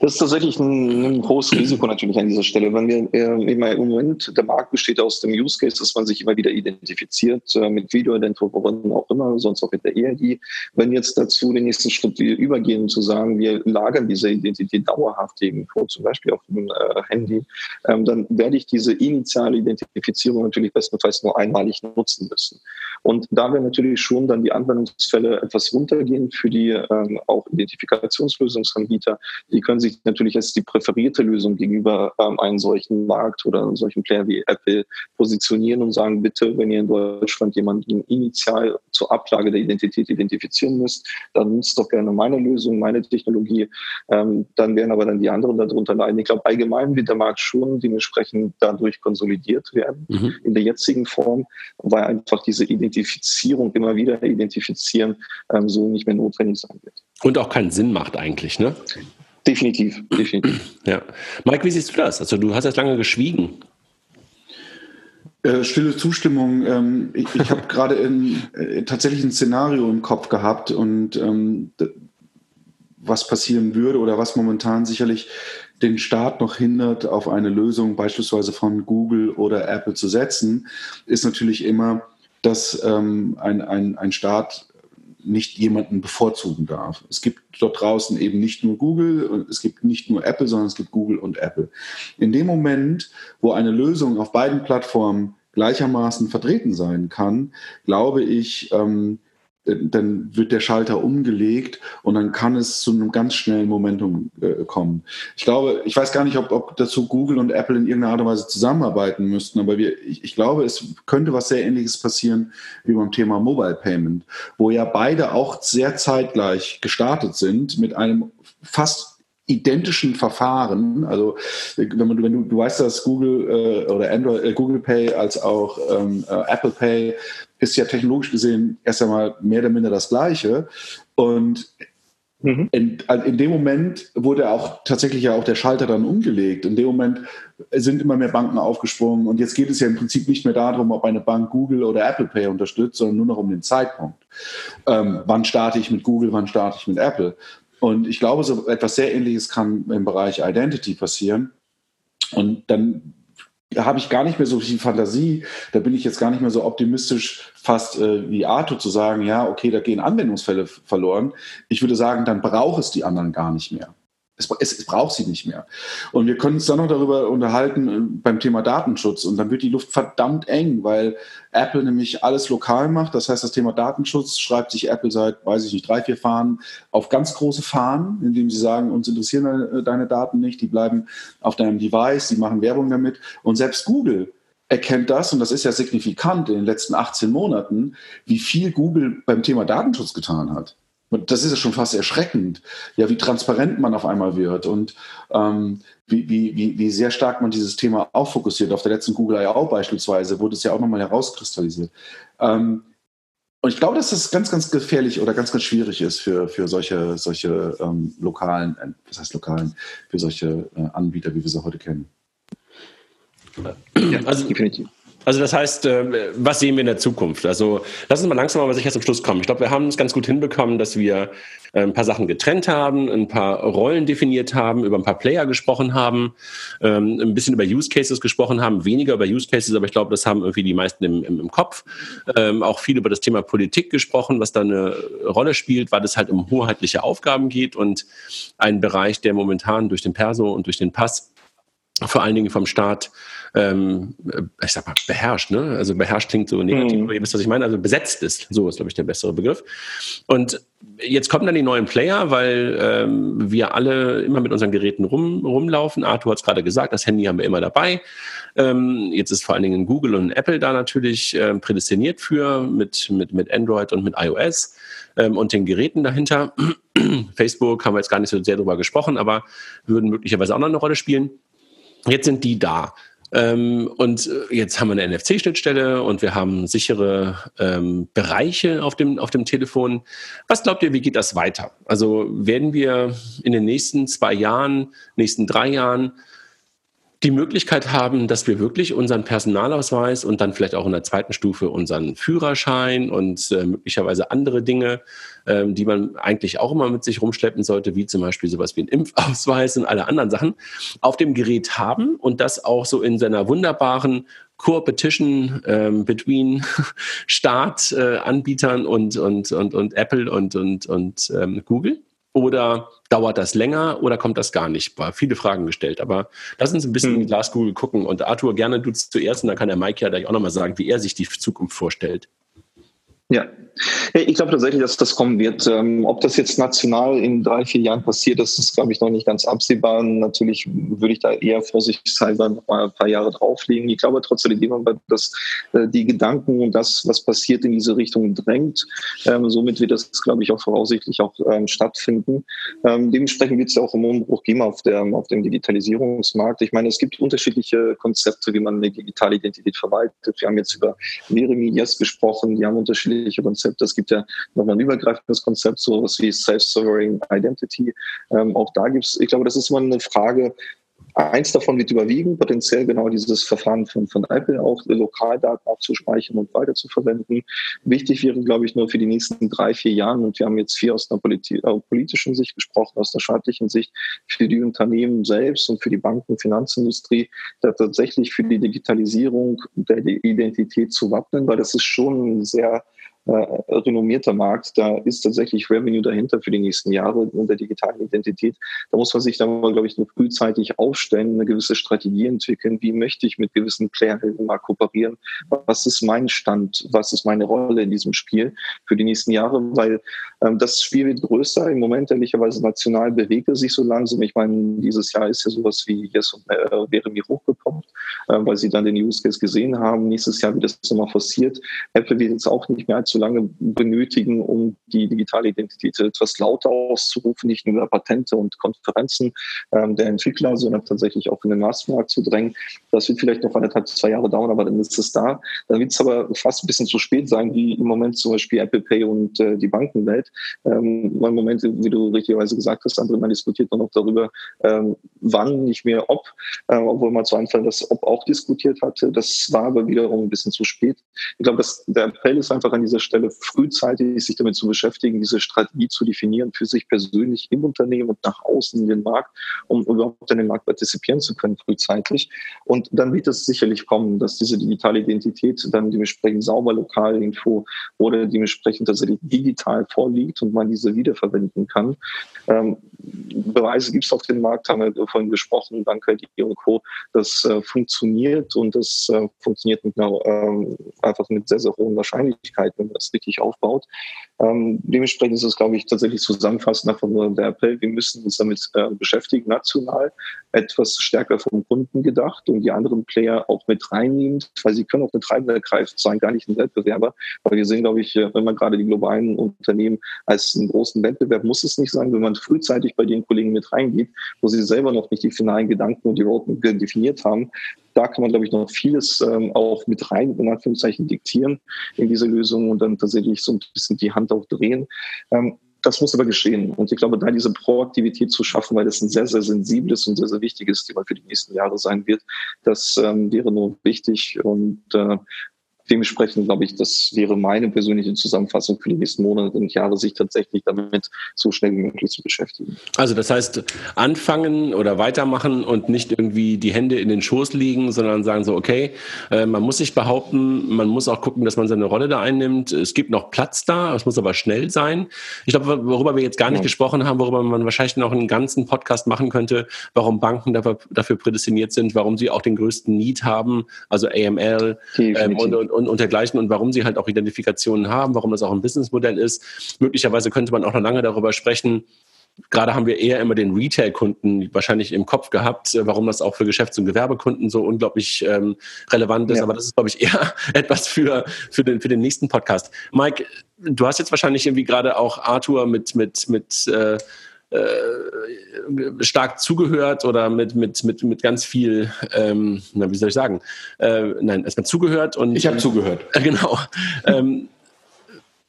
Das ist tatsächlich ein, ein, großes Risiko natürlich an dieser Stelle. Wenn wir äh, im Moment, der Markt besteht aus dem Use Case, dass man sich immer wieder identifiziert, äh, mit Videoident, worin auch immer, sonst auch mit der EID. Wenn jetzt dazu den nächsten Schritt übergehen, zu sagen, wir lagern diese Identität dauerhaft irgendwo, zum Beispiel auf dem äh, Handy, ähm, dann werde ich diese initiale Identifizierung natürlich bestenfalls nur einmalig nutzen müssen. Und da werden natürlich schon dann die Anwendungsfälle etwas runtergehen für die ähm, auch Identifikationslösungsanbieter. Die können sich natürlich als die präferierte Lösung gegenüber ähm, einem solchen Markt oder einem solchen Player wie Apple positionieren und sagen, bitte, wenn ihr in Deutschland jemanden initial zur Ablage der Identität identifizieren müsst, dann nutzt doch gerne meine Lösung, meine Technologie. Ähm, dann werden aber dann die anderen darunter leiden. Ich glaube, allgemein wird der Markt schon dementsprechend dadurch konsolidiert werden mhm. in der jetzigen Form, weil einfach diese Identifizierung immer wieder identifizieren ähm, so nicht mehr notwendig sein wird. Und auch keinen Sinn macht eigentlich, ne? Definitiv, definitiv. Ja. Mike, wie siehst du das? Also du hast jetzt lange geschwiegen. Äh, stille Zustimmung. Ähm, ich ich habe gerade äh, tatsächlich ein Szenario im Kopf gehabt und ähm, was passieren würde oder was momentan sicherlich den Staat noch hindert, auf eine Lösung beispielsweise von Google oder Apple zu setzen, ist natürlich immer, dass ähm, ein, ein, ein Staat nicht jemanden bevorzugen darf. Es gibt dort draußen eben nicht nur Google, es gibt nicht nur Apple, sondern es gibt Google und Apple. In dem Moment, wo eine Lösung auf beiden Plattformen gleichermaßen vertreten sein kann, glaube ich, ähm, dann wird der Schalter umgelegt und dann kann es zu einem ganz schnellen Momentum äh, kommen. Ich glaube, ich weiß gar nicht, ob, ob, dazu Google und Apple in irgendeiner Art und Weise zusammenarbeiten müssten, aber wir, ich, ich, glaube, es könnte was sehr Ähnliches passieren wie beim Thema Mobile Payment, wo ja beide auch sehr zeitgleich gestartet sind mit einem fast identischen Verfahren. Also wenn, man, wenn du, du weißt, dass Google äh, oder Android, äh, Google Pay als auch ähm, äh, Apple Pay ist ja technologisch gesehen erst einmal mehr oder minder das Gleiche. Und mhm. in, also in, dem Moment wurde auch tatsächlich ja auch der Schalter dann umgelegt. In dem Moment sind immer mehr Banken aufgesprungen. Und jetzt geht es ja im Prinzip nicht mehr darum, ob eine Bank Google oder Apple Pay unterstützt, sondern nur noch um den Zeitpunkt. Ähm, wann starte ich mit Google, wann starte ich mit Apple? Und ich glaube, so etwas sehr Ähnliches kann im Bereich Identity passieren. Und dann habe ich gar nicht mehr so viel Fantasie. Da bin ich jetzt gar nicht mehr so optimistisch, fast äh, wie Arthur zu sagen, ja, okay, da gehen Anwendungsfälle verloren. Ich würde sagen, dann braucht es die anderen gar nicht mehr. Es, es, es, braucht sie nicht mehr. Und wir können uns dann noch darüber unterhalten äh, beim Thema Datenschutz. Und dann wird die Luft verdammt eng, weil Apple nämlich alles lokal macht. Das heißt, das Thema Datenschutz schreibt sich Apple seit, weiß ich nicht, drei, vier Fahnen auf ganz große Fahnen, indem sie sagen, uns interessieren deine, deine Daten nicht, die bleiben auf deinem Device, die machen Werbung damit. Und selbst Google erkennt das, und das ist ja signifikant in den letzten 18 Monaten, wie viel Google beim Thema Datenschutz getan hat. Und das ist ja schon fast erschreckend, ja, wie transparent man auf einmal wird und ähm, wie, wie, wie, sehr stark man dieses Thema auch fokussiert. Auf der letzten Google I.O. beispielsweise wurde es ja auch nochmal herauskristallisiert. Ähm, und ich glaube, dass das ganz, ganz gefährlich oder ganz, ganz schwierig ist für, für solche, solche ähm, lokalen, äh, was heißt lokalen, für solche äh, Anbieter, wie wir sie heute kennen. Ja, also definitiv. Also das heißt, äh, was sehen wir in der Zukunft? Also lass uns mal langsam aber sicher zum Schluss kommen. Ich glaube, wir haben es ganz gut hinbekommen, dass wir äh, ein paar Sachen getrennt haben, ein paar Rollen definiert haben, über ein paar Player gesprochen haben, ähm, ein bisschen über Use Cases gesprochen haben, weniger über Use Cases, aber ich glaube, das haben irgendwie die meisten im, im, im Kopf. Ähm, auch viel über das Thema Politik gesprochen, was da eine Rolle spielt, weil es halt um hoheitliche Aufgaben geht und ein Bereich, der momentan durch den Perso und durch den Pass vor allen Dingen vom Staat ähm, ich sag mal, beherrscht, ne? Also beherrscht klingt so negativ, mhm. aber ihr wisst, was ich meine, also besetzt ist. So ist, glaube ich, der bessere Begriff. Und jetzt kommen dann die neuen Player, weil ähm, wir alle immer mit unseren Geräten rum, rumlaufen. Arthur hat es gerade gesagt, das Handy haben wir immer dabei. Ähm, jetzt ist vor allen Dingen Google und Apple da natürlich äh, prädestiniert für mit, mit, mit Android und mit iOS ähm, und den Geräten dahinter. Facebook haben wir jetzt gar nicht so sehr drüber gesprochen, aber würden möglicherweise auch noch eine Rolle spielen. Jetzt sind die da. Ähm, und äh, jetzt haben wir eine NFC-Schnittstelle und wir haben sichere ähm, Bereiche auf dem, auf dem Telefon. Was glaubt ihr, wie geht das weiter? Also werden wir in den nächsten zwei Jahren, nächsten drei Jahren die Möglichkeit haben, dass wir wirklich unseren Personalausweis und dann vielleicht auch in der zweiten Stufe unseren Führerschein und äh, möglicherweise andere Dinge, äh, die man eigentlich auch immer mit sich rumschleppen sollte, wie zum Beispiel sowas wie ein Impfausweis und alle anderen Sachen, auf dem Gerät haben und das auch so in seiner wunderbaren Co-Petition ähm, between Staat-Anbietern äh, und, und, und, und Apple und, und, und ähm, Google. Oder dauert das länger oder kommt das gar nicht? War viele Fragen gestellt. Aber lass uns ein bisschen hm. in die Glaskugel gucken. Und Arthur, gerne du zuerst und dann kann der Mike ja gleich auch nochmal sagen, wie er sich die Zukunft vorstellt. Ja, ich glaube tatsächlich, dass das kommen wird. Ähm, ob das jetzt national in drei, vier Jahren passiert, das ist, glaube ich, noch nicht ganz absehbar. Natürlich würde ich da eher vorsichtshalber noch mal ein paar Jahre drauflegen. Ich glaube trotzdem, dass äh, die Gedanken und das, was passiert, in diese Richtung drängt. Ähm, somit wird das, glaube ich, auch voraussichtlich auch ähm, stattfinden. dementsprechend wird es ja auch einen Umbruch geben auf, der, auf dem Digitalisierungsmarkt. Ich meine, es gibt unterschiedliche Konzepte, wie man eine digitale Identität verwaltet. Wir haben jetzt über mehrere Medias gesprochen, die haben unterschiedliche Konzepte. Es gibt ja nochmal ein übergreifendes Konzept, so was wie Self-Sovereign Identity. Ähm, auch da gibt es, ich glaube, das ist immer eine Frage, Eins davon wird überwiegen, potenziell genau dieses Verfahren von, von Apple auch Lokaldaten aufzuspeichern und weiter zu verwenden. Wichtig wäre, glaube ich, nur für die nächsten drei, vier Jahre, und wir haben jetzt vier aus einer politi äh, politischen Sicht gesprochen, aus der staatlichen Sicht, für die Unternehmen selbst und für die Banken, Finanzindustrie, da tatsächlich für die Digitalisierung der Identität zu wappnen, weil das ist schon sehr äh, renommierter Markt. Da ist tatsächlich Revenue dahinter für die nächsten Jahre und der digitalen Identität. Da muss man sich dann mal, glaube ich, nur frühzeitig aufstellen, eine gewisse Strategie entwickeln. Wie möchte ich mit gewissen Playern mal kooperieren? Was ist mein Stand? Was ist meine Rolle in diesem Spiel für die nächsten Jahre? Weil ähm, das Spiel wird größer. Im Moment ehrlicherweise national bewegt es sich so langsam. Ich meine, dieses Jahr ist ja sowas wie Yes und äh, wäre mir hochgekommen, äh, weil sie dann den Use Case gesehen haben. Nächstes Jahr wird das nochmal forciert. Apple wird jetzt auch nicht mehr allzu lange benötigen, um die digitale Identität etwas lauter auszurufen, nicht nur über Patente und Konferenzen ähm, der Entwickler, sondern tatsächlich auch in den Massenmarkt zu drängen. Das wird vielleicht noch anderthalb, zwei Jahre dauern, aber dann ist es da. Dann wird es aber fast ein bisschen zu spät sein, wie im Moment zum Beispiel Apple Pay und äh, die Bankenwelt. Ähm, Im Moment, wie du richtigerweise gesagt hast, André, man diskutiert noch darüber, ähm, wann, nicht mehr ob, äh, obwohl man zu Anfang das Ob auch diskutiert hatte. Das war aber wiederum ein bisschen zu spät. Ich glaube, der Appell ist einfach an dieser Stelle frühzeitig sich damit zu beschäftigen, diese Strategie zu definieren für sich persönlich im Unternehmen und nach außen in den Markt, um überhaupt an den Markt partizipieren zu können frühzeitig. Und dann wird es sicherlich kommen, dass diese digitale Identität dann dementsprechend sauber lokal irgendwo oder dementsprechend tatsächlich digital vorliegt und man diese wiederverwenden kann. Ähm, Beweise gibt es auf dem Markt, haben wir vorhin gesprochen, Bank-ID und Co. Das äh, funktioniert und das äh, funktioniert mit einer, äh, einfach mit sehr, sehr hohen Wahrscheinlichkeiten, das richtig aufbaut. Ähm, dementsprechend ist es, glaube ich, tatsächlich zusammenfassend einfach nur der Appell, wir müssen uns damit äh, beschäftigen, national, etwas stärker vom Kunden gedacht und die anderen Player auch mit reinnehmen, weil sie können auch eine treibende Kraft sein, gar nicht ein Wettbewerber, weil wir sehen, glaube ich, äh, wenn man gerade die globalen Unternehmen als einen großen Wettbewerb muss es nicht sein, wenn man frühzeitig bei den Kollegen mit reingeht, wo sie selber noch nicht die finalen Gedanken und die Roadmap definiert haben, da kann man, glaube ich, noch vieles ähm, auch mit rein, in Anführungszeichen, diktieren in diese Lösung und dann tatsächlich so ein bisschen die Hand auch drehen. Ähm, das muss aber geschehen. Und ich glaube, da diese Proaktivität zu schaffen, weil das ein sehr, sehr sensibles und sehr, sehr wichtiges Thema für die nächsten Jahre sein wird, das ähm, wäre nur wichtig. Und äh, dementsprechend glaube ich, das wäre meine persönliche Zusammenfassung für die nächsten Monate und Jahre, sich tatsächlich damit so schnell wie möglich zu beschäftigen. Also das heißt, anfangen oder weitermachen und nicht irgendwie die Hände in den Schoß legen, sondern sagen so, okay, äh, man muss sich behaupten, man muss auch gucken, dass man seine Rolle da einnimmt. Es gibt noch Platz da, es muss aber schnell sein. Ich glaube, worüber wir jetzt gar nicht ja. gesprochen haben, worüber man wahrscheinlich noch einen ganzen Podcast machen könnte, warum Banken dafür, dafür prädestiniert sind, warum sie auch den größten Need haben, also AML ähm, und, und und, und dergleichen und warum sie halt auch Identifikationen haben, warum das auch ein Businessmodell ist. Möglicherweise könnte man auch noch lange darüber sprechen, Gerade haben wir eher immer den Retail-Kunden wahrscheinlich im Kopf gehabt, warum das auch für Geschäfts- und Gewerbekunden so unglaublich ähm, relevant ist. Ja. Aber das ist, glaube ich, eher etwas für, für, den, für den nächsten Podcast. Mike, du hast jetzt wahrscheinlich irgendwie gerade auch Arthur mit, mit, mit äh, stark zugehört oder mit, mit, mit, mit ganz viel, ähm, na, wie soll ich sagen? Äh, nein, erstmal zugehört und. Ich habe zugehört. Äh, genau. ähm,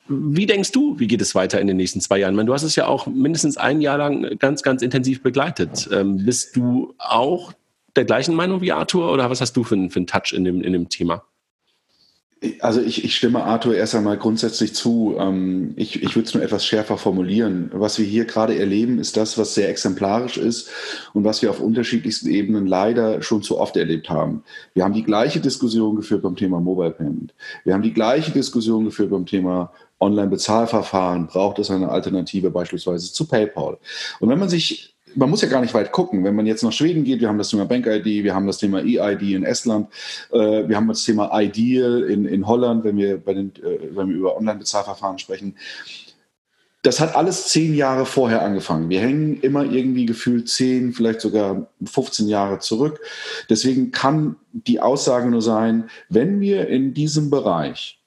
wie denkst du, wie geht es weiter in den nächsten zwei Jahren? Meine, du hast es ja auch mindestens ein Jahr lang ganz, ganz intensiv begleitet. Ähm, bist du auch der gleichen Meinung wie Arthur oder was hast du für, für einen Touch in dem, in dem Thema? Also ich, ich stimme Arthur erst einmal grundsätzlich zu. Ähm, ich, ich würde es nur etwas schärfer formulieren. Was wir hier gerade erleben, ist das, was sehr exemplarisch ist und was wir auf unterschiedlichsten Ebenen leider schon zu oft erlebt haben. Wir haben die gleiche Diskussion geführt beim Thema Mobile Payment. Wir haben die gleiche Diskussion geführt beim Thema Online-Bezahlverfahren. Braucht es eine Alternative beispielsweise zu PayPal? Und wenn man sich man muss ja gar nicht weit gucken. Wenn man jetzt nach Schweden geht, wir haben das Thema Bank-ID, wir haben das Thema EID in Estland, äh, wir haben das Thema Ideal in, in Holland, wenn wir, bei den, äh, wenn wir über Online-Bezahlverfahren sprechen. Das hat alles zehn Jahre vorher angefangen. Wir hängen immer irgendwie gefühlt zehn, vielleicht sogar 15 Jahre zurück. Deswegen kann die Aussage nur sein, wenn wir in diesem Bereich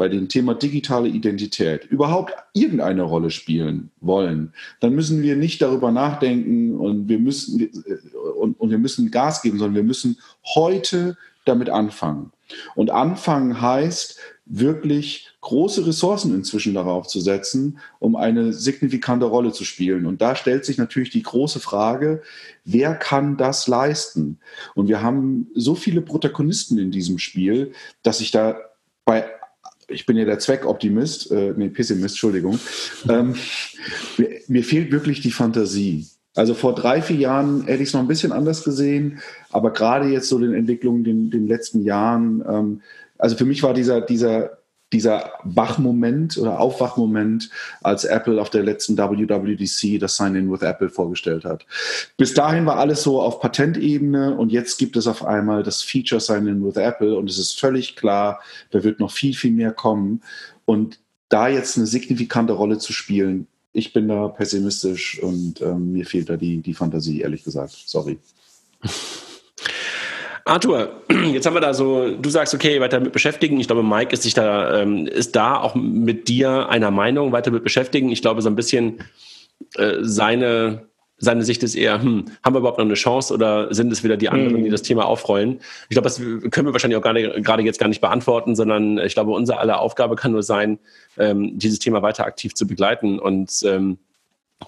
bei dem Thema digitale Identität überhaupt irgendeine Rolle spielen wollen, dann müssen wir nicht darüber nachdenken und wir müssen, und, und wir müssen Gas geben, sondern wir müssen heute damit anfangen. Und anfangen heißt, wirklich große Ressourcen inzwischen darauf zu setzen, um eine signifikante Rolle zu spielen. Und da stellt sich natürlich die große Frage, wer kann das leisten? Und wir haben so viele Protagonisten in diesem Spiel, dass ich da bei ich bin ja der Zweckoptimist, äh, nee, Pessimist, Entschuldigung. Ähm, mir, mir, fehlt wirklich die Fantasie. Also vor drei, vier Jahren hätte ich es noch ein bisschen anders gesehen, aber gerade jetzt so den Entwicklungen in den letzten Jahren, ähm, also für mich war dieser, dieser dieser Wachmoment oder Aufwachmoment, als Apple auf der letzten WWDC das Sign-in with Apple vorgestellt hat. Bis dahin war alles so auf Patentebene und jetzt gibt es auf einmal das Feature Sign-in with Apple und es ist völlig klar, da wird noch viel, viel mehr kommen. Und da jetzt eine signifikante Rolle zu spielen, ich bin da pessimistisch und ähm, mir fehlt da die, die Fantasie, ehrlich gesagt. Sorry. Arthur, jetzt haben wir da so, du sagst, okay, weiter mit beschäftigen. Ich glaube, Mike ist sich da, ähm, ist da auch mit dir einer Meinung, weiter mit beschäftigen. Ich glaube, so ein bisschen äh, seine, seine Sicht ist eher, hm, haben wir überhaupt noch eine Chance oder sind es wieder die anderen, die das Thema aufrollen? Ich glaube, das können wir wahrscheinlich auch gerade jetzt gar nicht beantworten, sondern ich glaube, unsere aller Aufgabe kann nur sein, ähm, dieses Thema weiter aktiv zu begleiten und ähm,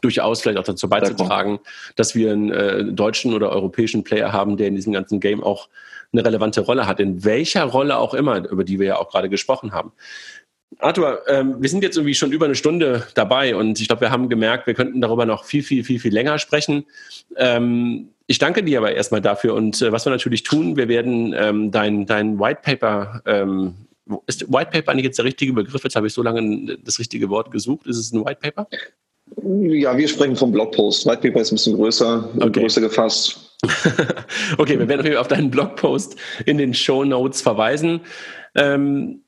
durchaus vielleicht auch dazu beizutragen, dass wir einen äh, deutschen oder europäischen Player haben, der in diesem ganzen Game auch eine relevante Rolle hat, in welcher Rolle auch immer, über die wir ja auch gerade gesprochen haben. Arthur, ähm, wir sind jetzt irgendwie schon über eine Stunde dabei und ich glaube, wir haben gemerkt, wir könnten darüber noch viel, viel, viel, viel länger sprechen. Ähm, ich danke dir aber erstmal dafür und äh, was wir natürlich tun, wir werden ähm, dein, dein White Paper ähm, ist White Paper eigentlich jetzt der richtige Begriff? Jetzt habe ich so lange das richtige Wort gesucht. Ist es ein White Paper? Ja, wir sprechen vom Blogpost. White Paper ist ein bisschen größer, okay. größer gefasst. okay, wir werden auf deinen Blogpost in den Show Notes verweisen. Ähm,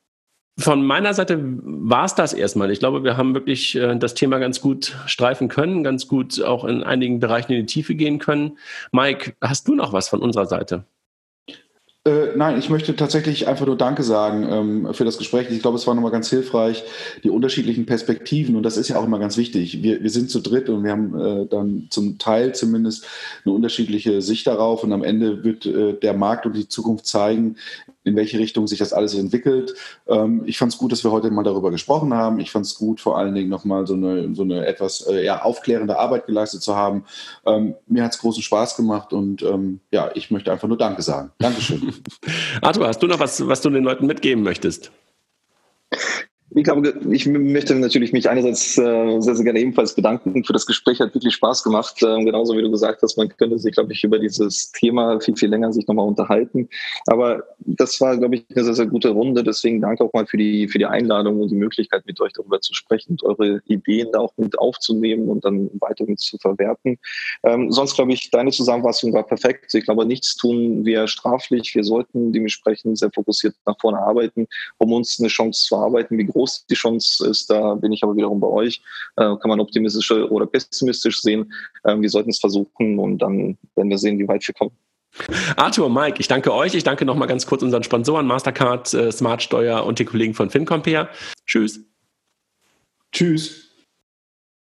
von meiner Seite war es das erstmal. Ich glaube, wir haben wirklich äh, das Thema ganz gut streifen können, ganz gut auch in einigen Bereichen in die Tiefe gehen können. Mike, hast du noch was von unserer Seite? Äh, nein, ich möchte tatsächlich einfach nur Danke sagen ähm, für das Gespräch. Ich glaube, es war nochmal ganz hilfreich, die unterschiedlichen Perspektiven. Und das ist ja auch immer ganz wichtig. Wir, wir sind zu dritt und wir haben äh, dann zum Teil zumindest eine unterschiedliche Sicht darauf. Und am Ende wird äh, der Markt und die Zukunft zeigen, in welche Richtung sich das alles entwickelt. Ähm, ich fand es gut, dass wir heute mal darüber gesprochen haben. Ich fand es gut, vor allen Dingen nochmal so eine, so eine etwas äh, ja, aufklärende Arbeit geleistet zu haben. Ähm, mir hat es großen Spaß gemacht und ähm, ja, ich möchte einfach nur Danke sagen. Dankeschön. Arthur, hast du noch was, was du den Leuten mitgeben möchtest? Ich glaube, ich möchte natürlich mich einerseits äh, sehr, sehr gerne ebenfalls bedanken für das Gespräch. Hat wirklich Spaß gemacht. Ähm, genauso wie du gesagt hast, man könnte sich, glaube ich, über dieses Thema viel, viel länger sich nochmal unterhalten. Aber das war, glaube ich, eine sehr, sehr gute Runde. Deswegen danke auch mal für die, für die Einladung und die Möglichkeit, mit euch darüber zu sprechen und eure Ideen da auch mit aufzunehmen und dann weiter mit zu verwerten. Ähm, sonst, glaube ich, deine Zusammenfassung war perfekt. Ich glaube, nichts tun wir straflich. Wir sollten dementsprechend sehr fokussiert nach vorne arbeiten, um uns eine Chance zu arbeiten, wie groß groß die Chance ist, da bin ich aber wiederum bei euch. Äh, kann man optimistisch oder pessimistisch sehen. Äh, wir sollten es versuchen und dann werden wir sehen, wie weit wir kommen. Arthur, Mike, ich danke euch. Ich danke nochmal ganz kurz unseren Sponsoren Mastercard, äh, Smart Steuer und die Kollegen von FinCompare. Tschüss. Tschüss.